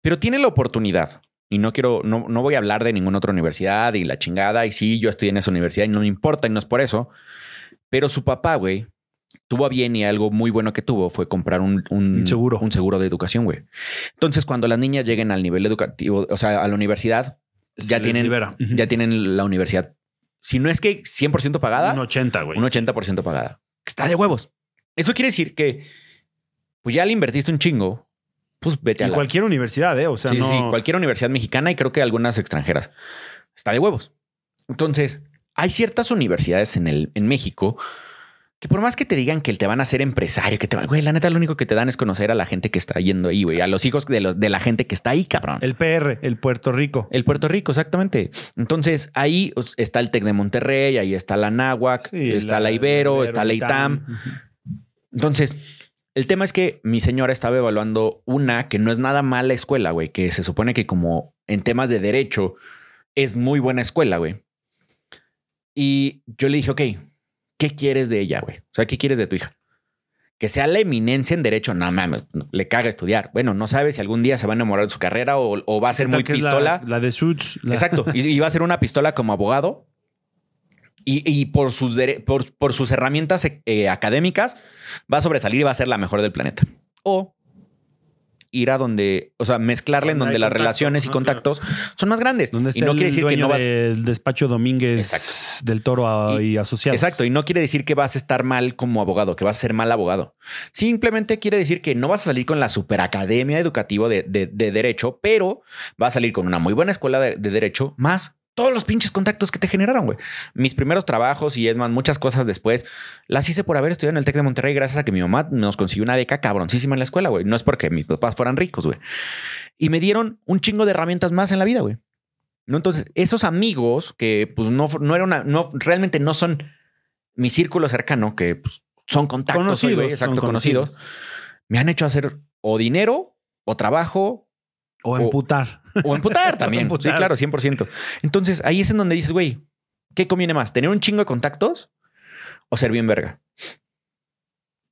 pero tiene la oportunidad. Y no quiero, no, no voy a hablar de ninguna otra universidad y la chingada. Y sí, yo estudié en esa universidad y no me importa y no es por eso. Pero su papá, güey, tuvo a bien y algo muy bueno que tuvo fue comprar un, un, Un seguro. un seguro de educación, güey. Entonces, cuando las niñas lleguen al nivel educativo, o sea, a la universidad, Se ya tienen, libera. Ya tienen la universidad. Si no es que 100% pagada, Un 80, güey. un 80% pagada. Está de huevos. Eso quiere decir que pues ya le invertiste un chingo, pues vete Y a la... cualquier universidad, ¿eh? O sea, sí, no... sí, cualquier universidad mexicana y creo que algunas extranjeras. Está de huevos. Entonces, hay ciertas universidades en, el, en México que por más que te digan que te van a ser empresario, que te van, güey, la neta lo único que te dan es conocer a la gente que está yendo ahí, güey, a los hijos de, los, de la gente que está ahí, cabrón. El PR, el Puerto Rico. El Puerto Rico, exactamente. Entonces ahí pues, está el TEC de Monterrey, ahí está la Náhuac, Sí, está la, Ibero, está la ITAM. Entonces, el tema es que mi señora estaba evaluando una que no es nada mala escuela, güey, que se supone que como en temas de derecho es muy buena escuela, güey. Y yo le dije, ok, ¿qué ¿qué quieres de ella, güey? O sea, ¿qué quieres de tu hija? Que sea la eminencia en derecho, no mames, no, le caga estudiar. Bueno, no sabes si algún día se va a enamorar de su carrera o, o va a ser muy la- pistola. La, de Suits. la- Exacto. Y, y va a ser una pistola como abogado. Y, y por, sus por sus herramientas eh, académicas va a sobresalir y va a ser la mejor del planeta. O ir a donde, o sea, mezclarla en Donde las contacto, relaciones y contactos son más grandes. Donde y no el quiere decir que no vas. del despacho Domínguez Exacto. del Toro a- Y- y, asociado. Exacto, y no quiere decir que vas a estar mal como abogado, que vas a ser mal abogado. Simplemente quiere decir que no vas a salir con la superacademia educativa de, de- de derecho, pero vas a salir con una muy buena escuela de, de derecho, más todos los pinches contactos que te generaron, güey. Mis primeros trabajos y es más, muchas cosas después, las hice por haber estudiado en el TEC de Monterrey gracias a que mi mamá nos consiguió una beca cabroncísima en la escuela, güey. No es porque mis papás fueran ricos, güey. Y me dieron un chingo de herramientas más en la vida, güey. ¿No? Entonces, esos amigos que pues no, no era una, no, realmente no son mi círculo cercano, que pues, son contactos, Conocidos, exacto, son conocidos, me han hecho hacer o dinero o trabajo O emputar. O emputar también. Emputar. Sí, claro, 100%. Entonces, ahí es en donde dices, güey, ¿qué conviene más? ¿Tener un chingo de contactos o ser bien verga?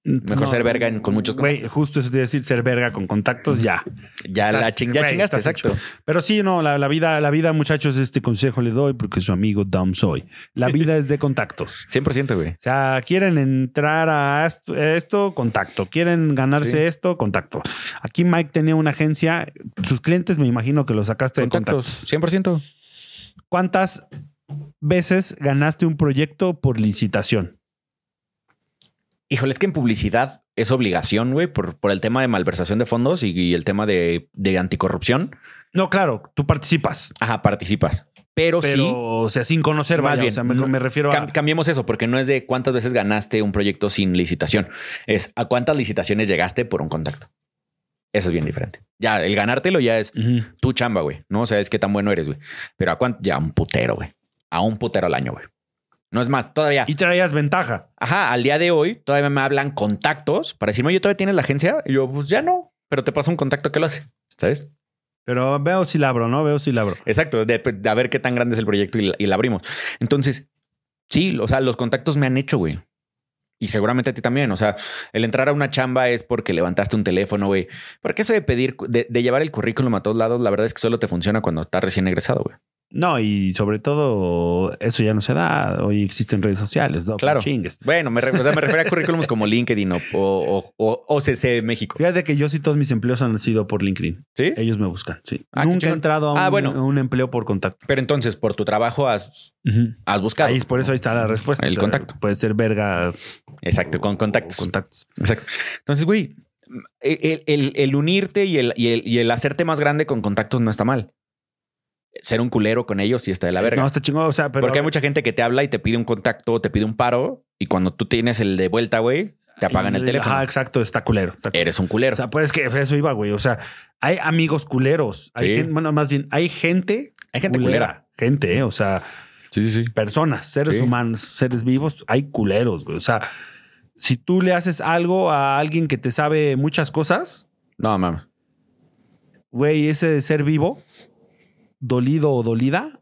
Mejor ser verga en- con muchos Güey, contactos. justo eso de decir ser verga con contactos, ya. Ya Estás- la ching- ya güey, chingaste, exacto. Pero sí, no, la, la vida, la vida, muchachos, este consejo le doy porque su amigo Dom soy. La vida es de contactos. 100%, güey. O sea, quieren entrar a esto, esto, contacto. Quieren ganarse Sí. esto, contacto. Aquí Mike tenía una agencia. Sus clientes me imagino que lo sacaste de Contactos, contactos. 100%. ¿Cuántas veces ganaste un proyecto por licitación? Híjole, es que en publicidad es obligación, güey, por, por el tema de malversación de fondos y, y el tema de, de anticorrupción. No, claro, tú participas. Ajá, participas. Pero, Pero, sí, o sea, sin conocer, Más vaya. bien, o sea, me, no- me refiero a. cam- cambiemos eso, porque no es de cuántas veces ganaste un proyecto sin licitación. Es a cuántas licitaciones llegaste por un contacto. Eso es bien diferente. Ya, el ganártelo ya es Ujú. tu chamba, güey. No sabes qué tan bueno eres, güey. Pero a cuánto, ya un putero, güey. A un putero al año, güey. No es más, todavía. Y traías ventaja. Ajá, al día de hoy todavía me hablan contactos para decirme, oye, ¿todavía tienes la agencia? Y yo, pues ya no, pero te pasa un contacto que lo hace, ¿sabes? Pero veo si labro, ¿no? Veo si labro. Exacto, de, de a ver qué tan grande es el proyecto y, la- y la abrimos. Entonces, sí, o sea, los contactos me han hecho, güey. Y seguramente a ti también. O sea, el entrar a una chamba es porque levantaste un teléfono, güey. Porque eso de pedir, de, de llevar el currículum a todos lados, la verdad es que solo te funciona cuando estás recién egresado, güey. No, y sobre todo, eso ya no se da. Hoy existen redes sociales, ¿no? Claro. Chingues. Bueno, me, re- o sea, me refiero a currículums como LinkedIn o, o, o- OCC México. Fíjate que yo sí todos mis empleos han sido por LinkedIn. ¿Sí? Ellos me buscan, sí. Ah, Nunca he entrado a Ah, un, bueno. a un empleo por contacto. Pero entonces, por tu trabajo has, has buscado. Ahí por eso ahí está la respuesta. El contacto. Puede ser verga. Exacto, con contactos. contactos. Exacto. Entonces, güey, el, el- el unirte y el, y, el, y el hacerte más grande con contactos no está mal. Ser un culero con ellos sí está de la verga. No, está chingón. O sea, pero. Porque hay mucha gente que te habla y te pide un contacto te pide un paro y cuando tú tienes el de vuelta, güey, te apagan el teléfono. Exacto. Está culero. está culero. Eres un culero. O sea, pues es que eso iba, güey. O sea, hay amigos culeros. Hay Sí. gente, bueno, más bien, hay gente. Hay gente culera. Gente, ¿eh? O sea, Sí, sí, sí. personas, seres Sí. humanos, seres vivos, hay culeros, güey. O sea, si tú le haces algo a alguien que te sabe muchas cosas, No, mames. güey, ese ser vivo, dolido o dolida,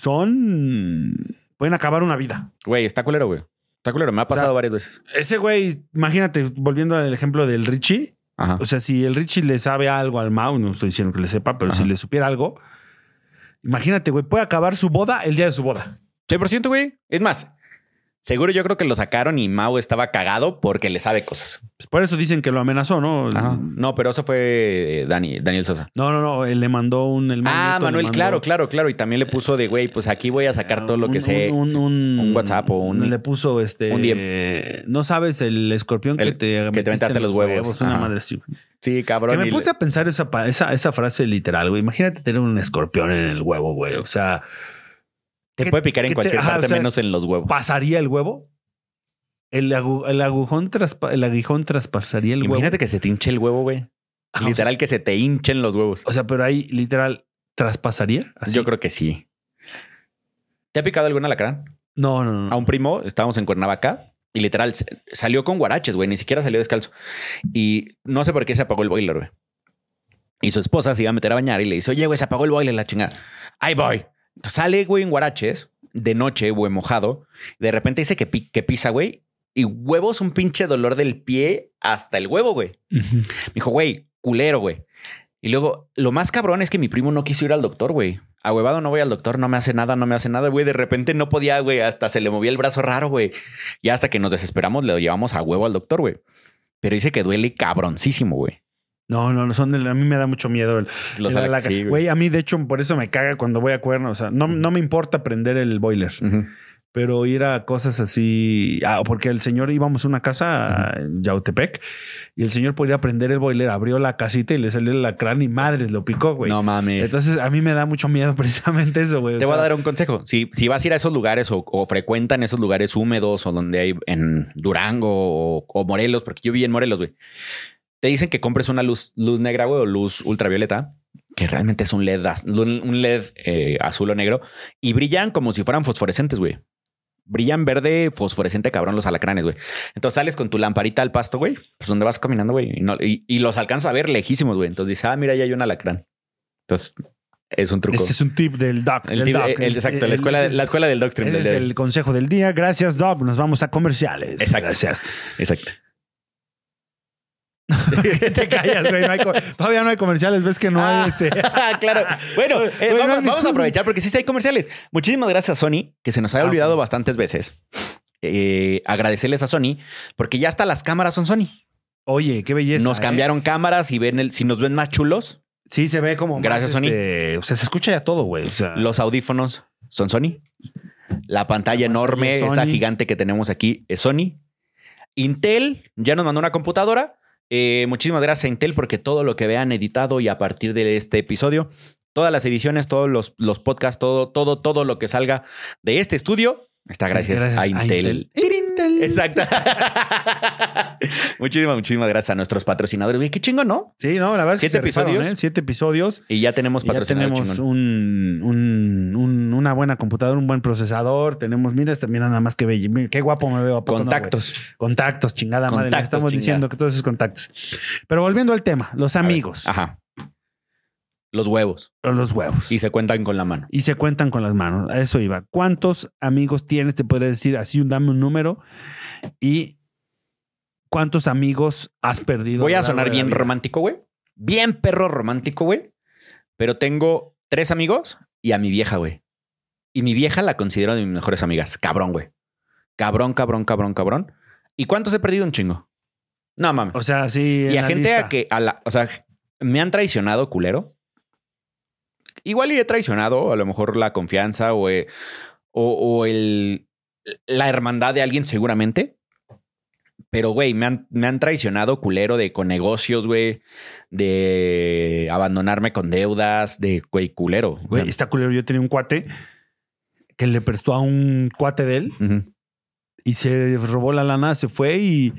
son. pueden acabar una vida. Güey, está culero, güey. Está culero. Me ha pasado sea, varias veces. Ese güey, imagínate, volviendo al ejemplo del Richie, Ajá. o sea, si el Richie le sabe algo al Mau, no estoy diciendo que le sepa, pero Ajá. si le supiera algo, imagínate, güey, puede acabar su boda el día de su boda. 100%, güey. Es más, seguro yo creo que lo sacaron y Mau estaba cagado porque le sabe cosas. Pues por eso dicen que lo amenazó, ¿no? No, pero eso fue eh, Dani, Daniel Sosa. No, no, no, él le mandó un... el Ah, Nieto Manuel, mandó- claro, claro, claro. Y también le puso de, güey, pues aquí voy a sacar todo lo que Un- sé. Un, WhatsApp o un- Le puso este. un No sabes el escorpión que te. que te metiste aventaste en los huevos. Una Ajá. madre así. Sí, cabrón. Que me puse le- a pensar esa, esa, esa frase literal, güey. Imagínate tener un escorpión en el huevo, güey. O sea, Te ¿qué- puede picar en te- cualquier parte, o sea, menos en los huevos. ¿pasaría el huevo? El, agu- el agujón traspa- el aguijón traspasaría el Imagínate huevo. que se te hinche el huevo, güey. O Literal que se te hinchen los huevos. O sea, pero ahí literal traspasaría. Así. Yo creo que sí. ¿Te ha picado alguna alacrán? No, no, no. A un primo, estábamos en Cuernavaca y literal salió con guaraches, güey. Ni siquiera salió descalzo. Y no sé por qué se apagó el boiler, güey. Y su esposa se iba a meter a bañar y le dice, oye, güey, se apagó el boiler, la chingada. Ahí voy. Sale, güey, en guaraches de noche, güey, mojado. De repente dice que, pi- que pisa, güey. Y huevos, un pinche dolor del pie hasta el huevo, güey. Me dijo, güey, culero, güey. Y luego, lo más cabrón es que mi primo no quiso ir al doctor, güey. A huevado no voy al doctor, no me hace nada, no me hace nada, güey. De repente no podía, güey. Hasta se le movía el brazo raro, güey. Y hasta que nos desesperamos, le llevamos a huevo al doctor, güey. Pero dice que duele cabroncísimo, güey. No, no, no son de, a mí me da mucho miedo. el- Los el ala- alaca- sí, güey. güey, a mí de hecho por eso me caga cuando voy a cuerno. O sea, no, no me importa prender el boiler, pero ir a cosas así. Ah, porque el señor íbamos a una casa en Yautepec y el señor por ir a prender el boiler abrió la casita y le salió el lacrán y madres lo picó, güey. No mames. Entonces a mí me da mucho miedo precisamente eso, güey. O Te voy a dar un consejo. Si, si vas a ir a esos lugares o, o frecuentan esos lugares húmedos o donde hay en Durango o, o Morelos, porque yo vi en Morelos, güey. Te dicen que compres una luz, luz negra, güey, o luz ultravioleta, que realmente es un LED, un LED eh, azul o negro, y brillan como si fueran fosforescentes, güey. Brillan verde fosforescente, cabrón, los alacranes, güey. Entonces sales con tu lamparita al pasto, güey, pues donde vas caminando, güey, y, no- y- y los alcanzas a ver lejísimos, güey. Entonces dices, ah, mira, ya hay un alacrán. Entonces es un truco. Este es un tip del doc. El del tip- doc. el- exacto, la escuela, es- la escuela del Doctrine. ese del es el consejo del día. Gracias, Doc. Nos vamos a comerciales. Exacto. Gracias. Exacto. ¿Qué te callas, güey? No hay co- todavía no hay comerciales. Ves que no hay este. claro. Bueno, eh, Bueno, vamos, a aprovechar porque sí, sí hay comerciales. Muchísimas gracias a Sony, que se nos ha Ah, olvidado bastantes veces. Eh, agradecerles a Sony porque ya hasta las cámaras son Sony. Oye, qué belleza. nos ¿eh? cambiaron cámaras y ven el, si nos ven más chulos, Sí, se ve como. más, Gracias, Sony. este, o sea, se escucha ya todo, güey. O sea, los audífonos son Sony. La pantalla enorme, esta gigante que tenemos aquí es Sony. Intel ya nos mandó una computadora. Eh, muchísimas gracias a Intel porque todo lo que vean editado y a partir de este episodio, todas las ediciones, todos los, los podcasts, todo, todo, todo lo que salga de este estudio está gracias, Gracias a a Intel. Intel. Exacto. muchísimas, muchísimas gracias a nuestros patrocinadores. Qué chingo, ¿no? Sí, no, la verdad es que ¿Siete rifaron, episodios? ¿eh? Siete episodios. Y ya tenemos Y ya patrocinadores. tenemos un, un- un- una buena computadora, un buen procesador. Tenemos, mira, esta, mira nada más que bello. Qué guapo me veo. ¿a poco no? Contactos. contactos, chingada madre. le Contactos, Estamos chingada. diciendo que todos esos contactos. Pero volviendo al tema, los A ver, amigos Ajá. Los huevos. los huevos. Y se cuentan con la mano. y se cuentan con las manos. A eso iba. ¿Cuántos amigos tienes? Te podría decir así, un dame un número. Y cuántos amigos has perdido. Voy a sonar bien romántico, güey. Bien perro romántico, güey. Pero tengo tres amigos y a mi vieja, güey. Y mi vieja la considero de mis mejores amigas. Cabrón, güey. Cabrón, cabrón, cabrón, cabrón. ¿Y cuántos he perdido un chingo? No mames. O sea, sí. y a gente lista. a que, a la, o sea, me han traicionado culero. Igual y he traicionado a lo mejor la confianza o, eh, o, o el, la hermandad de alguien seguramente. Pero, güey, me han, me han traicionado culero de con negocios, güey, de abandonarme con deudas, de, güey, culero. Güey, está culero. Yo tenía un cuate que le prestó a un cuate de él y se robó la lana, se fue y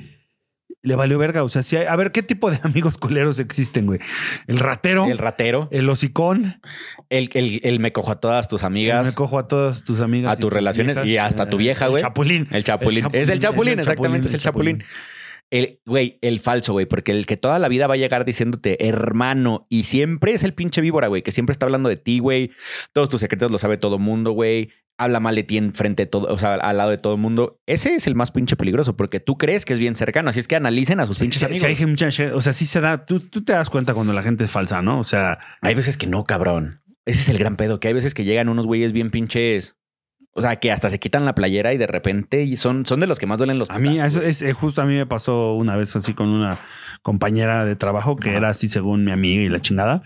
le valió verga. O sea, sí hay- a ver, ¿qué tipo de amigos culeros existen, güey? El ratero, El el, ratero, hocicón, el, el, el me cojo a todas tus el amigas, me cojo a todas tus amigas. a tus relaciones y hasta tu vieja, güey. El chapulín. El chapulín. Es el chapulín, exactamente, es el chapulín. El, güey, el falso, güey, porque el que toda la vida va a llegar diciéndote hermano y siempre es el pinche víbora, güey, que siempre está hablando de ti, güey. Todos tus secretos lo sabe todo mundo, güey. Habla mal de ti en frente de todo, o sea, al lado de todo el mundo. Ese es el más pinche peligroso porque tú crees que es bien cercano. Así es que analicen a sus pinches sí, amigos. sí hay mucha gente- o sea, sí se da, tú, tú te das cuenta cuando la gente es falsa, ¿no? O sea, Hay veces que no, cabrón. Ese es el gran pedo, que hay veces que llegan unos güeyes bien pinches. O sea, que hasta se quitan la playera y de repente y son, son de los que más duelen los a mí, putazos, es, eh, justo a mí me pasó una vez así con una compañera de trabajo que Ajá. era así según mi amiga y la chingada.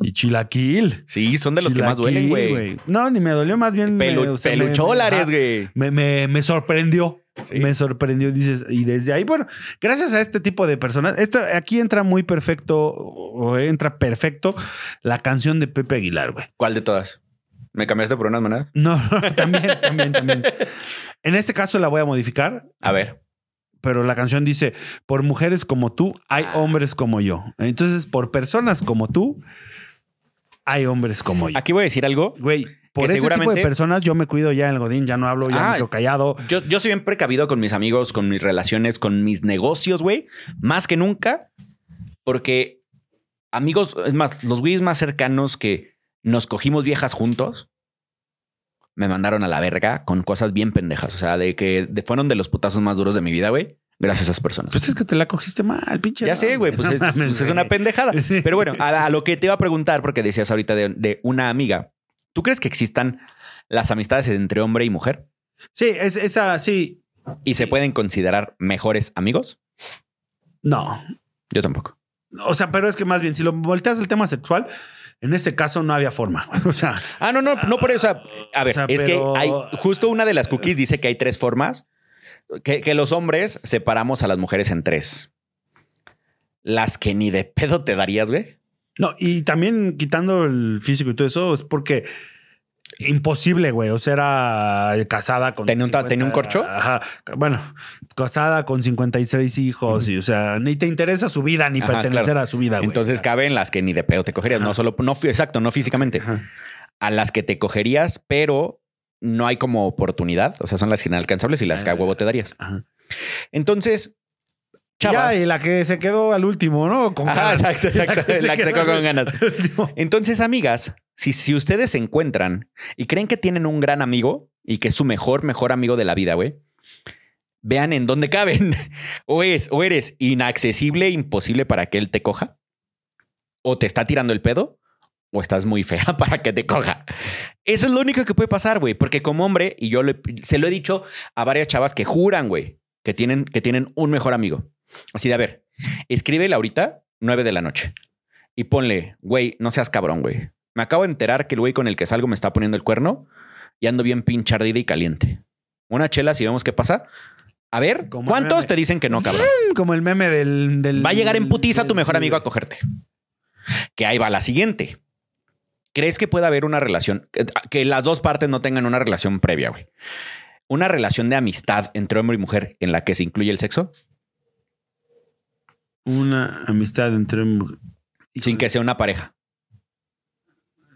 Y chilaquil. Sí, son de los que más duelen, güey. No, ni me dolió, más bien. me- Pelu- o sea, me- pelucholares, ajá, güey. Me, me, me sorprendió. Sí. Me sorprendió, dices, y desde ahí, bueno, gracias a este tipo de personas, esto, aquí entra muy perfecto, o entra perfecto la canción de Pepe Aguilar, güey. ¿Cuál de todas? ¿Me cambiaste por unas maneras? No, también, también, también. En este caso la voy a modificar, A ver. pero la canción dice, por mujeres como tú, hay Ah. hombres como yo. Entonces, por personas como tú, hay hombres como yo. Aquí voy a decir algo. Güey, por ese tipo de seguramente- personas yo me cuido ya en el Godín, ya no hablo, ya Ah. me quedo callado. Yo, yo soy bien precavido con mis amigos, con mis relaciones, con mis negocios, güey. Más que nunca. Porque amigos, es más, los güeyes más cercanos que nos cogimos viejas juntos, me mandaron a la verga con cosas bien pendejas. O sea, de que de- fueron de los putazos más duros de mi vida, güey. Gracias a esas personas. Pues es que te la cogiste mal, pinche. Ya sé, güey, pues No pues es una pendejada. Sí. Pero bueno, a, a lo que te iba a preguntar, porque decías ahorita de, de una amiga, ¿tú crees que existan las amistades entre hombre y mujer? Sí, es, esa, sí. ¿Y se pueden considerar mejores amigos? No. Yo tampoco. O sea, pero es que más bien, si lo volteas el tema sexual, en este caso no había forma. O sea, Ah, no, no, no por eso. A ver, O sea, es pero- que hay justo una de las cookies dice que hay tres formas, que, que los hombres separamos a las mujeres en tres. Las que ni de pedo te darías, güey. no, y también quitando el físico y todo eso, es porque imposible, güey. O sea, era casada con. ¿Tenía un ta- tenía un corcho? Ajá. Bueno, casada con 56 hijos y, o sea, ni te interesa su vida ni Ajá, pertenecer claro. a su vida, güey. Entonces O sea, caben las que ni de pedo te cogerías, no solo, no, exacto, no físicamente. ajá. A las que te cogerías, pero no hay como oportunidad. O sea, son las inalcanzables y las que a huevo te darías. Entonces, chavas. Ya, y la que se quedó al último, ¿no? Con Ajá, exacto, exacto. La que se quedó con ganas. Entonces, amigas, si, si ustedes se encuentran y creen que tienen un gran amigo y que es su mejor, mejor amigo de la vida, güey, vean en dónde caben. O, es, o eres inaccesible, imposible para que él te coja, o te está tirando el pedo, o estás muy fea para que te coja. Eso es lo único que puede pasar, güey, porque como hombre, y yo le- se lo he dicho a varias chavas que juran, güey, que tienen, que tienen un mejor amigo. Así de, a ver, escríbele ahorita, 9 de la noche, y ponle, güey, no seas cabrón, güey. Me acabo de enterar que el güey con el que salgo me está poniendo el cuerno y ando bien pinche ardida y caliente. Una chela, si vemos qué pasa. A ver, Como ¿cuántos te dicen que no, cabrón? Como el meme del. del- Va a llegar en putiza tu del- mejor sí, amigo a cogerte. Que ahí va la siguiente. ¿Crees que puede haber una relación, que, que las dos partes no tengan una relación previa, güey? Una relación de amistad entre hombre y mujer en la que se incluye el sexo Una amistad entre. sin que sea una pareja.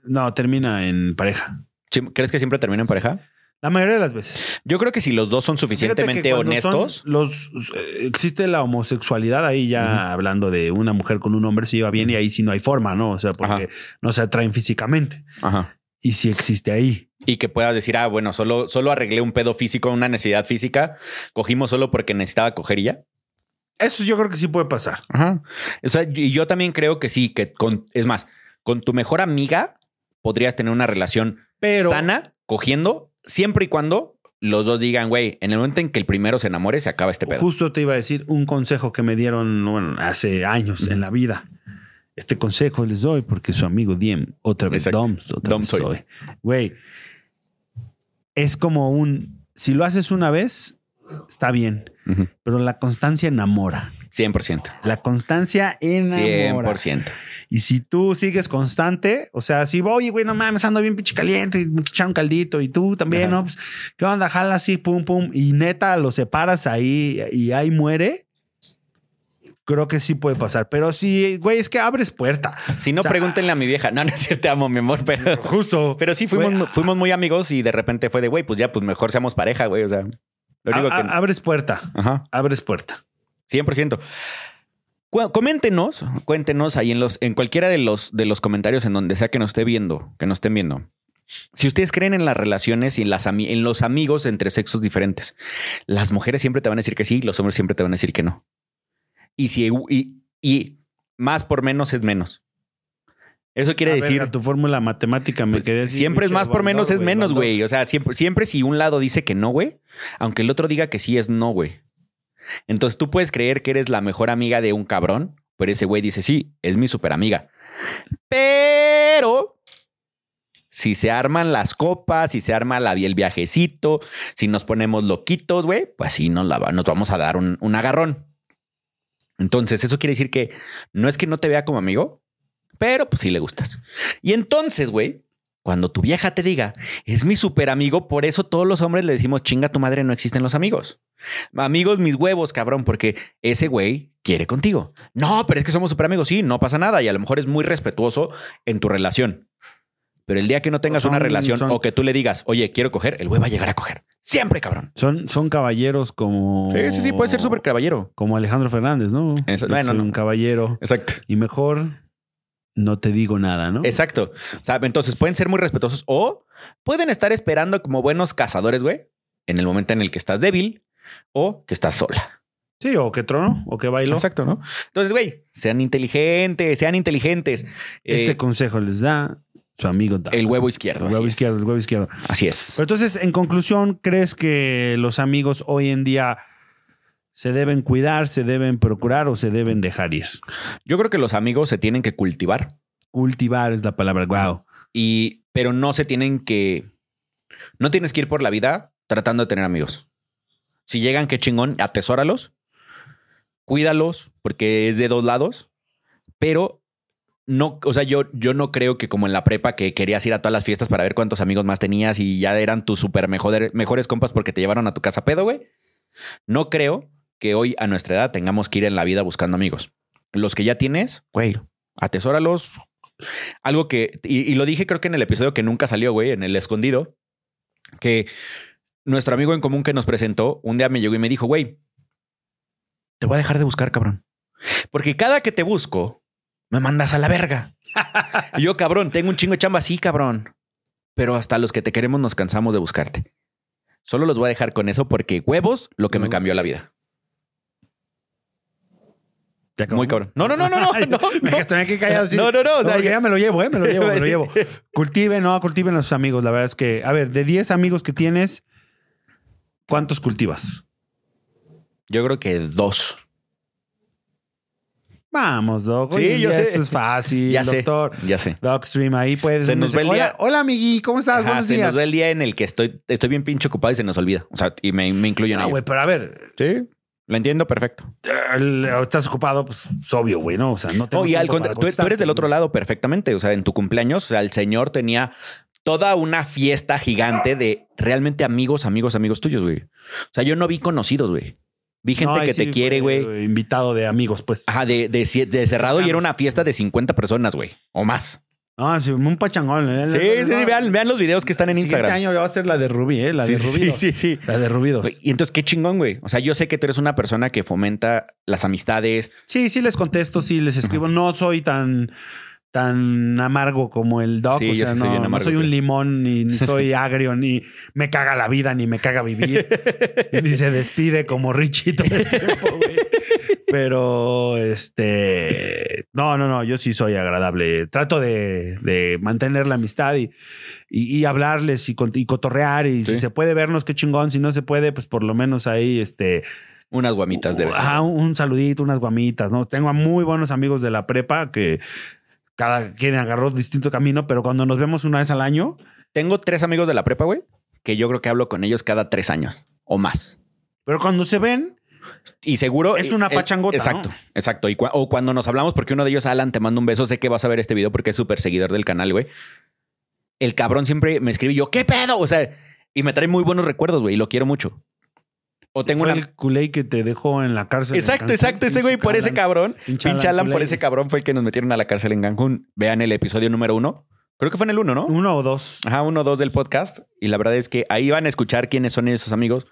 No, termina en pareja. ¿Sí- ¿Crees que siempre termina en pareja? La mayoría de las veces. Yo creo que si los dos son suficientemente honestos, son Los, eh, existe la homosexualidad ahí ya hablando de una mujer con un hombre se lleva bien y ahí sí no hay forma, ¿no? O sea, porque no se atraen físicamente. Ajá. Y sí existe ahí. y que puedas decir, ah, bueno, solo, solo arreglé un pedo físico, una necesidad física, cogimos solo porque necesitaba coger y ya. Eso yo creo que sí puede pasar. Ajá. O sea, y yo también creo que sí, que con, es más, con tu mejor amiga podrías tener una relación Pero sana, cogiendo, siempre y cuando los dos digan, güey, en el momento en que el primero se enamore, se acaba este pedo. justo te iba a decir un consejo que me dieron bueno, hace años en la vida. Este consejo les doy porque su amigo Diem, otra vez Exacto. Doms, otra Dom vez soy. soy. Güey, es como un, si lo haces una vez, está bien, Pero la constancia enamora. 100%. La constancia enamora. 100%. Y si tú sigues constante, o sea, si oye, güey, no mames, ando bien pinche caliente, y me un caldito y tú también, Ajá. ¿no? Pues, ¿qué onda? Jala así, pum, pum, y neta lo separas ahí y ahí muere. Creo que sí puede pasar, pero si, güey, es que abres puerta. Si no, O sea, pregúntenle a mi vieja. No, no es cierto, te amo, mi amor, pero... Justo. Pero sí, fuimos, Güey, fuimos muy amigos y de repente fue de, güey, pues ya, pues mejor seamos pareja, güey. O sea, lo único a- que... abres puerta, Ajá. abres puerta. 100%. Cu- Coméntenos, cuéntenos ahí en los, en cualquiera de los, de los comentarios en donde sea que nos esté viendo, que nos estén viendo. Si ustedes creen en las relaciones y en, las en los amigos entre sexos diferentes, las mujeres siempre te van a decir que sí, los hombres siempre te van a decir que no. Y si y, y más por menos es menos. Eso quiere A decir verga, tu fórmula matemática me quedé así, siempre es más por menos es menos, güey. O sea, siempre, siempre si un lado dice que no, güey, aunque el otro diga que sí es no, güey. Entonces tú puedes creer que eres la mejor amiga de un cabrón, pero ese güey dice sí, es mi super amiga. Pero si se arman las copas, si se arma la, el viajecito, si nos ponemos loquitos, güey, pues sí nos, la, nos vamos a dar un, un agarrón. Entonces, eso quiere decir que no es que no te vea como amigo, pero pues sí le gustas. Y entonces, güey, cuando tu vieja te diga, es mi super amigo, por eso todos los hombres le decimos, chinga tu madre, no existen los amigos. Amigos, mis huevos, cabrón, porque ese güey quiere contigo. No, pero es que somos super amigos. Sí, no pasa nada. Y a lo mejor es muy respetuoso en tu relación. Pero el día que no tengas Son- una relación son- o que tú le digas, oye, quiero coger, el güey va a llegar a coger. Siempre, cabrón. Son, son caballeros como. Sí, sí, sí, puede ser súper caballero. Como Alejandro Fernández, ¿no? Bueno, no. un caballero. Exacto. Y mejor no te digo nada, ¿no? Exacto. O sea, entonces pueden ser muy respetuosos o pueden estar esperando como buenos cazadores, güey, en el momento en el que estás débil o que estás sola. Sí, o que trono, o que bailo. Exacto, ¿no? Entonces, güey, sean inteligentes, sean inteligentes. Este Eh, consejo les da su amigo el huevo izquierdo. El huevo es. izquierdo, el huevo izquierdo. Así es. Pero entonces, en conclusión, ¿crees que los amigos hoy en día se deben cuidar, se deben procurar o se deben dejar ir? Yo creo que los amigos se tienen que cultivar Cultivar es la palabra. Wow. y, pero no se tienen que, no tienes que ir por la vida tratando de tener amigos. Si llegan, qué chingón, atesóralos, cuídalos, porque es de dos lados, pero no, o sea, yo, yo no creo que como en la prepa que querías ir a todas las fiestas para ver cuántos amigos más tenías y ya eran tus super mejores, mejores compas porque te llevaron a tu casa pedo, güey. No creo que hoy a nuestra edad tengamos que ir en la vida buscando amigos. Los que ya tienes, güey, atesóralos. Algo que, y, y lo dije creo que en el episodio que nunca salió, güey, en el escondido, que nuestro amigo en común que nos presentó, un día me llegó y me dijo, güey, te voy a dejar de buscar, cabrón. Porque cada que te busco, me mandas a la verga. y yo, cabrón, tengo un chingo de chamba, sí, cabrón. Pero hasta los que te queremos nos cansamos de buscarte. Solo los voy a dejar con eso porque huevos, lo que me cambió la vida. Muy cabrón. No, no, no, no, no. No, me no. aquí callado. sí. No, no, no, o sea, porque ya- ya me lo llevo, ¿eh? Me lo llevo, me lo llevo. Cultiven, no, cultiven a sus amigos. La verdad es que, a ver, de 10 amigos que tienes, ¿cuántos cultivas? Yo creo que dos. Vamos, Doc. Sí, yo sé. Esto es fácil, Ya sé. doctor. Ya sé. Docstream, ahí puedes. Se nos va el hola, día. hola, amigui, ¿cómo estás? Ajá, Buenos se días. nos da el día en el que estoy, estoy bien pinche ocupado y se nos olvida. O sea, y me, me incluyo en Ah, ello. güey, pero a ver, Sí, lo entiendo perfecto. estás ocupado, pues es obvio, güey, ¿no? O sea, no tengo No, y al contra- tú, tú eres del otro lado perfectamente. O sea, en tu cumpleaños, o sea, el señor tenía toda una fiesta gigante de realmente amigos, amigos, amigos tuyos, güey. O sea, yo no vi conocidos, güey. Vi gente No, que sí te quiere, güey. Invitado de amigos, pues. Ajá, de, de cerrado y era una fiesta de 50 personas, güey. O más. Ah, sí, un pachangón. ¿eh? Sí, sí, sí. Vean, vean los videos que están en Instagram. año va a ser la de Rubí, ¿eh? La Sí, de sí, Rubidos. sí, sí. La de Rubidos. Y entonces, qué chingón, güey. O sea, yo sé que tú eres una persona que fomenta las amistades. Sí, sí les contesto, sí les escribo. No soy tan, tan amargo como el doc. Sí, o yo sea, sí soy no, soy un limón, ni, ni soy agrio, ni me caga la vida, ni me caga vivir. ni se despide como tiempo, güey. Pero este no, no, no, yo sí soy agradable. Trato de, de mantener la amistad y, y, y hablarles y, cotorrear. Y si se puede vernos, qué chingón. Si no se puede, pues por lo menos ahí, este, Unas guamitas de Ajá, un saludito, unas guamitas, ¿no? Tengo a muy buenos amigos de la prepa que cada quien agarró distinto camino, pero cuando nos vemos una vez al año, Tengo tres amigos de la prepa, güey, que yo creo que hablo con ellos cada tres años o más. pero cuando se ven, Y seguro. Es una eh, pachangota, Exacto, ¿no? exacto. Y o cuando nos hablamos, porque uno de ellos, Alan, te mando un beso. Sé que vas a ver este video porque es súper seguidor del canal, güey. El cabrón siempre me escribe y yo, ¿qué pedo? O sea, y me trae muy buenos recuerdos, güey, y lo quiero mucho. O tengo fue una. el culé que te dejó en la cárcel. Exacto, exacto. Ese güey, por ese cabrón. Pinche Pinche Alan Alan, por ese cabrón fue el que nos metieron a la cárcel en Cancún. Vean el episodio número uno. Creo que fue en el uno, ¿no? Uno o dos. Ajá, uno o dos del podcast. Y la verdad es que ahí van a escuchar quiénes son esos amigos.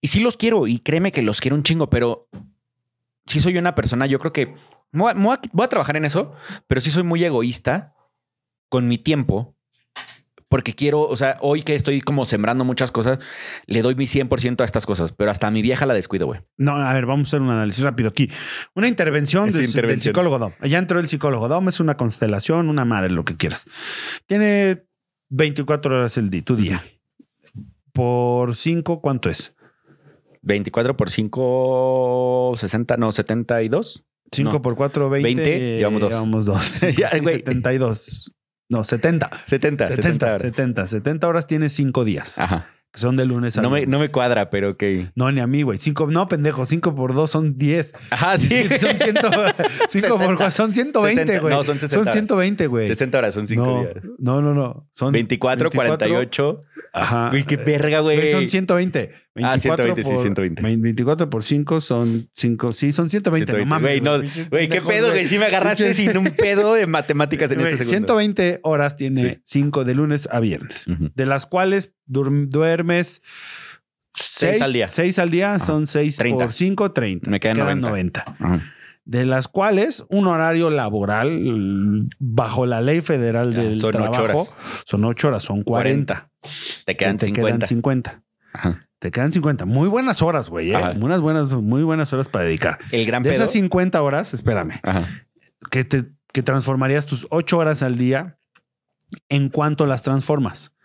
Y sí los quiero, y créeme que los quiero un chingo, pero sí soy una persona, yo creo que me voy a, me voy a- voy a trabajar en eso, pero sí soy muy egoísta con mi tiempo. Porque quiero, o sea, hoy que estoy como sembrando muchas cosas, le doy mi 100% a estas cosas, pero hasta a mi vieja la descuido, güey. No, a ver, vamos a hacer un análisis rápido aquí. Una intervención, del, intervención. del psicólogo Dom. Ya entró el psicólogo Dom, es una constelación, una madre, lo que quieras. Tiene 24 horas el día, tu día. Por 5, ¿cuánto es? 24 por 5, 60, no, 72. 5 No. por 4, 20. 20, llevamos dos. Llevamos dos. Ya, Sí, güey. 72. No, 70. 70, 70, 70, horas. 70. 70 horas tiene 5 días. Ajá. Que son de lunes a No me, viernes. no me cuadra, pero ok. No, ni a mí, güey. Cinco, no, pendejo. 5 por 2 son 10. Ajá, sí. Son, 100, cinco por 60. son 120, 60. güey. No, son 60 Son 120, güey. 60 horas, son 5 no, días. no, no, no. Son 24, 48. Ajá. Güey, qué verga, güey. Güey, Son 120. Ah, 120, sí, por- 120. 24 por 5 son 5. Sí, son 120. 120. No mames. Güey, no, güey, qué pedo, güey. Sí me agarraste sin un pedo de matemáticas en Güey, este segundo. 120 horas tiene Sí. 5 de lunes a viernes. Ujú. De las cuales duermes Seis 6 al día. 6 al día son 6 30. por 5, 30. Me quedan 90. 90. Ajá. de las cuales un horario laboral bajo la ley federal del son ocho trabajo horas. son ocho horas, son 40. Te quedan te 50. quedan 50. Ajá. Te quedan 50. Muy buenas horas, güey. ¿eh? Unas buenas, muy buenas horas para dedicar. El gran De pedo. esas 50 horas, espérame, Ajá. que te que transformarías tus 8 horas al día, ¿en cuánto las transformas?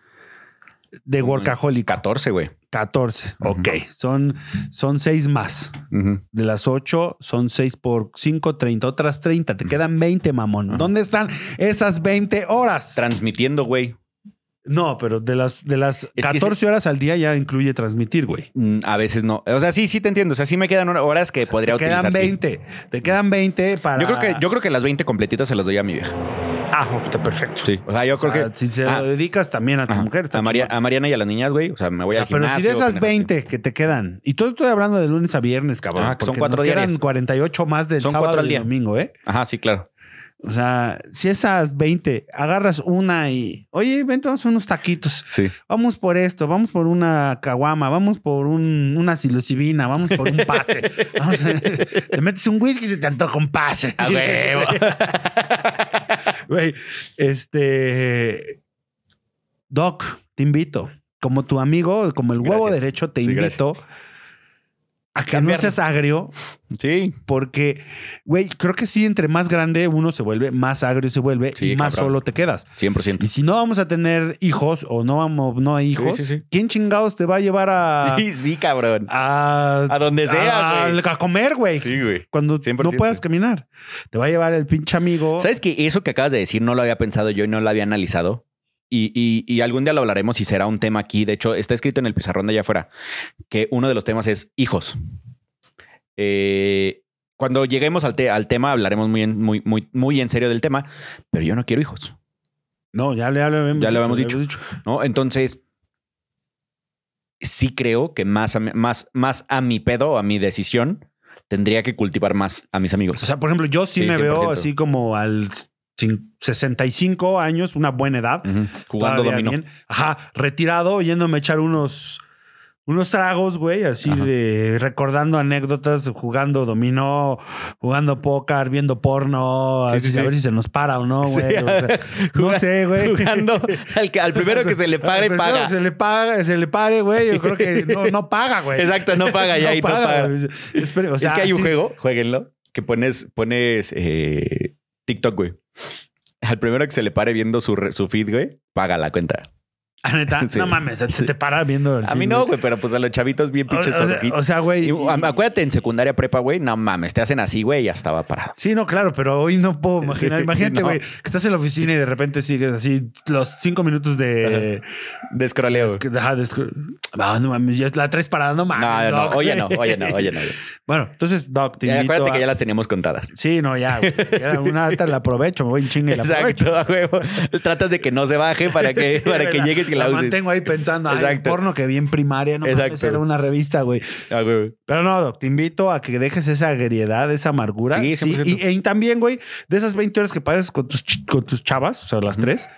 De en workaholic. 14, güey. 14. Ujú. Ok. Son, son 6 más. Ujú. De las 8 son 6 por 5, 30. Otras 30. Te quedan 20, mamón. ¿Dónde están esas 20 horas? Transmitiendo, güey. No, pero de las, de las que 14 horas al día ya incluye transmitir, güey. Mm, A veces no. O sea, sí, sí te entiendo. O sea, sí me quedan horas que podría Te quedan utilizar. sí. 20. Te quedan 20 para. Yo creo que, yo creo que las 20 completitas se las doy a mi vieja. Ah, ok, perfecto. Sí. O sea, yo O creo sea, que. si se Ah, lo dedicas también a tu ajá. mujer. está a, María- a Mariana y a las niñas, güey. O sea, me voy O al sea, pero gimnasio. si de esas cosas así. 20 que te quedan, y todo estoy hablando de lunes a viernes, cabrón. Ah, que son cuatro nos quedan diarias. 48 más del Son sábado cuatro al y domingo, ¿eh? Ajá, sí, claro. O sea, si esas 20 agarras una y, oye, vente, vamos unos taquitos. Sí. Vamos por esto, vamos por una caguama, vamos por un- una psilocibina, vamos por un pase. Vamos te metes un whisky y se te antoja un pase. A huevo. Güey, este. Doc, te invito. Como tu amigo, como el huevo Gracias. derecho, te Sí, invito a que no seas agrio, Sí. porque, güey, creo que sí, entre más grande uno se vuelve, más agrio se vuelve Sí, y más cabrón. solo te quedas. 100%. Y si no vamos a tener hijos o no vamos, no hay hijos, sí, sí. ¿quién chingados te va a llevar a, Sí, sí, cabrón. a, A donde sea, a, comer, güey? Sí, güey. Cuando 100%. no puedas caminar, te va a llevar el pinche amigo. ¿Sabes que eso que acabas de decir no lo había pensado yo y no lo había analizado? Y, y- y algún día lo hablaremos y será un tema aquí. De hecho, está escrito en el pizarrón de allá afuera que uno de los temas es hijos. Eh, cuando lleguemos al, te- al tema hablaremos muy en, muy, muy, muy en serio del tema, pero yo no quiero hijos. No, ya le, ya habíamos Ya lo dicho, habíamos ¿no? Entonces, sí creo que más a, mi- más, más a mi pedo, a mi decisión, tendría que cultivar más a mis amigos. O sea, por ejemplo, yo sí, Sí, me veo 100%. así como al 65 años, una buena edad. Jugando dominó. bien. Ajá, retirado, yéndome a echar unos, unos tragos, güey, así Ajá. de recordando anécdotas, jugando dominó, jugando póker, viendo porno, Sí, así, sí, a sí. ver si se nos para o no, güey. O sea, no sé, güey. Jugando al, que- al primero que se le pare, paga. que Se le paga, se le pare, güey. Yo creo que no, no paga, güey. Exacto, no paga ya y no paga. güey. Espere, o sea, es que hay un juego, jueguenlo, que pones, pones eh, TikTok, güey. Al primero que se le pare viendo su, su feed, güey, paga la cuenta. Ah, neta, Sí. no mames, se te para viendo el A mí no, güey, pero pues a los chavitos bien pinches o sea, ojitos. o sea, güey. Acuérdate en secundaria prepa, güey, no mames, te hacen así, güey, y ya estaba parado. Sí, no, claro, pero hoy no puedo imaginar. Sí, Imagínate, no. güey, que estás en la oficina y de repente sigues así los cinco minutos de. Ajá, de escru- no, no mames, ya la traes parada, no mames. No, no, Doc. oye no, oye no, oye no. Bueno, entonces, Doc, te Ya, acuérdate a- que ya las teníamos contadas. Sí, no, ya. güey. Queda Una alta la aprovecho, me voy en chinga y la aprovecho. Exacto, a huevo. Tratas de que no se baje para que, para que La- y la, la uses. mantengo ahí pensando, ay, Exacto. porno que vi en primaria, no mames, era una revista, güey. A huevo. Pero no, Doc, te invito a que dejes esa agriedad, esa amargura. Sí, 100%. y, y también, güey, de esas 20 horas que pagas con tus, con tus chavas, o sea, las tres.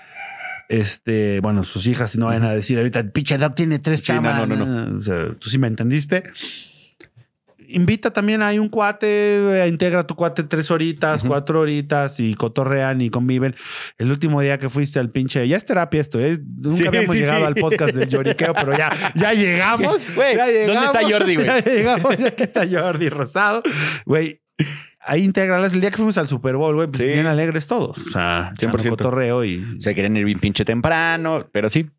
Este, bueno, sus hijas, si no vayan a decir ahorita, pinche Doc tiene tres Sí, no, chavas. no, no, O sea, tú sí me entendiste. Invita también a un cuate, eh, integra a tu cuate tres horitas, cuatro horitas y cotorrean y conviven. El último día que fuiste al pinche, ya es terapia esto, ¿eh? Nunca Sí, habíamos sí, llegado sí. al podcast del lloriqueo, pero ya, ya llegamos. Ya ¿dónde está Jordi, güey? Ya llegamos, ya aquí está Jordi Rosado. Güey, ahí integralas. El día que fuimos al Super Bowl, güey, pues Sí. bien alegres todos. O sea, 100%. 100% cotorreo y... Se quieren ir bien pinche temprano, pero sí.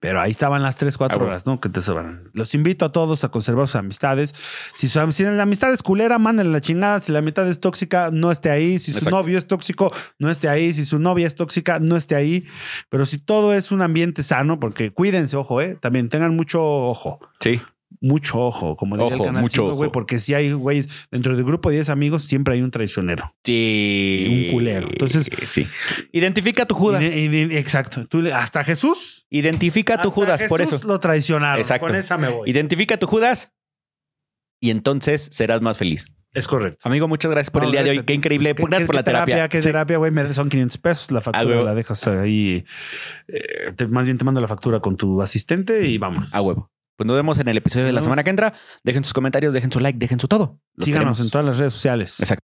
Pero ahí estaban las tres, cuatro Ah, bueno. horas, ¿no? Que te sobran. Los invito a todos a conservar sus amistades. Si, su, si la amistad es culera, mándenle la chingada. Si la amistad es tóxica, no esté ahí. Si su Exacto. novio es tóxico, no esté ahí. Si su novia es tóxica, no esté ahí. Pero si todo es un ambiente sano, porque cuídense, ojo, ¿eh? También tengan mucho ojo. Sí. Mucho ojo, como diría Ojo, el canal mucho 5, güey, porque si hay güeyes dentro del grupo de 10 amigos, siempre hay un traicionero. Sí. Un culero. Entonces- sí. Identifica a tu Judas. Y- y- y- exacto. Tú hasta Jesús. Identifica a tu hasta Judas, por eso. lo traicionaron. Exacto. Con esa me voy. Identifica a tu Judas y entonces serás más feliz. Es correcto. Amigo, muchas gracias por No, el día de hoy. Qué increíble. ¿Qué- Gracias por la qué terapia. ¿Qué Sí. terapia, güey? Me- Son 500 pesos. La Ah, factura güey. la dejas ahí. eh, te- más bien te mando la factura con tu asistente y vamos. A huevo. Pues nos vemos en el episodio de la semana que entra. Dejen sus comentarios, dejen su like, dejen su todo. Los Síganos queremos. en todas las redes sociales. Exacto.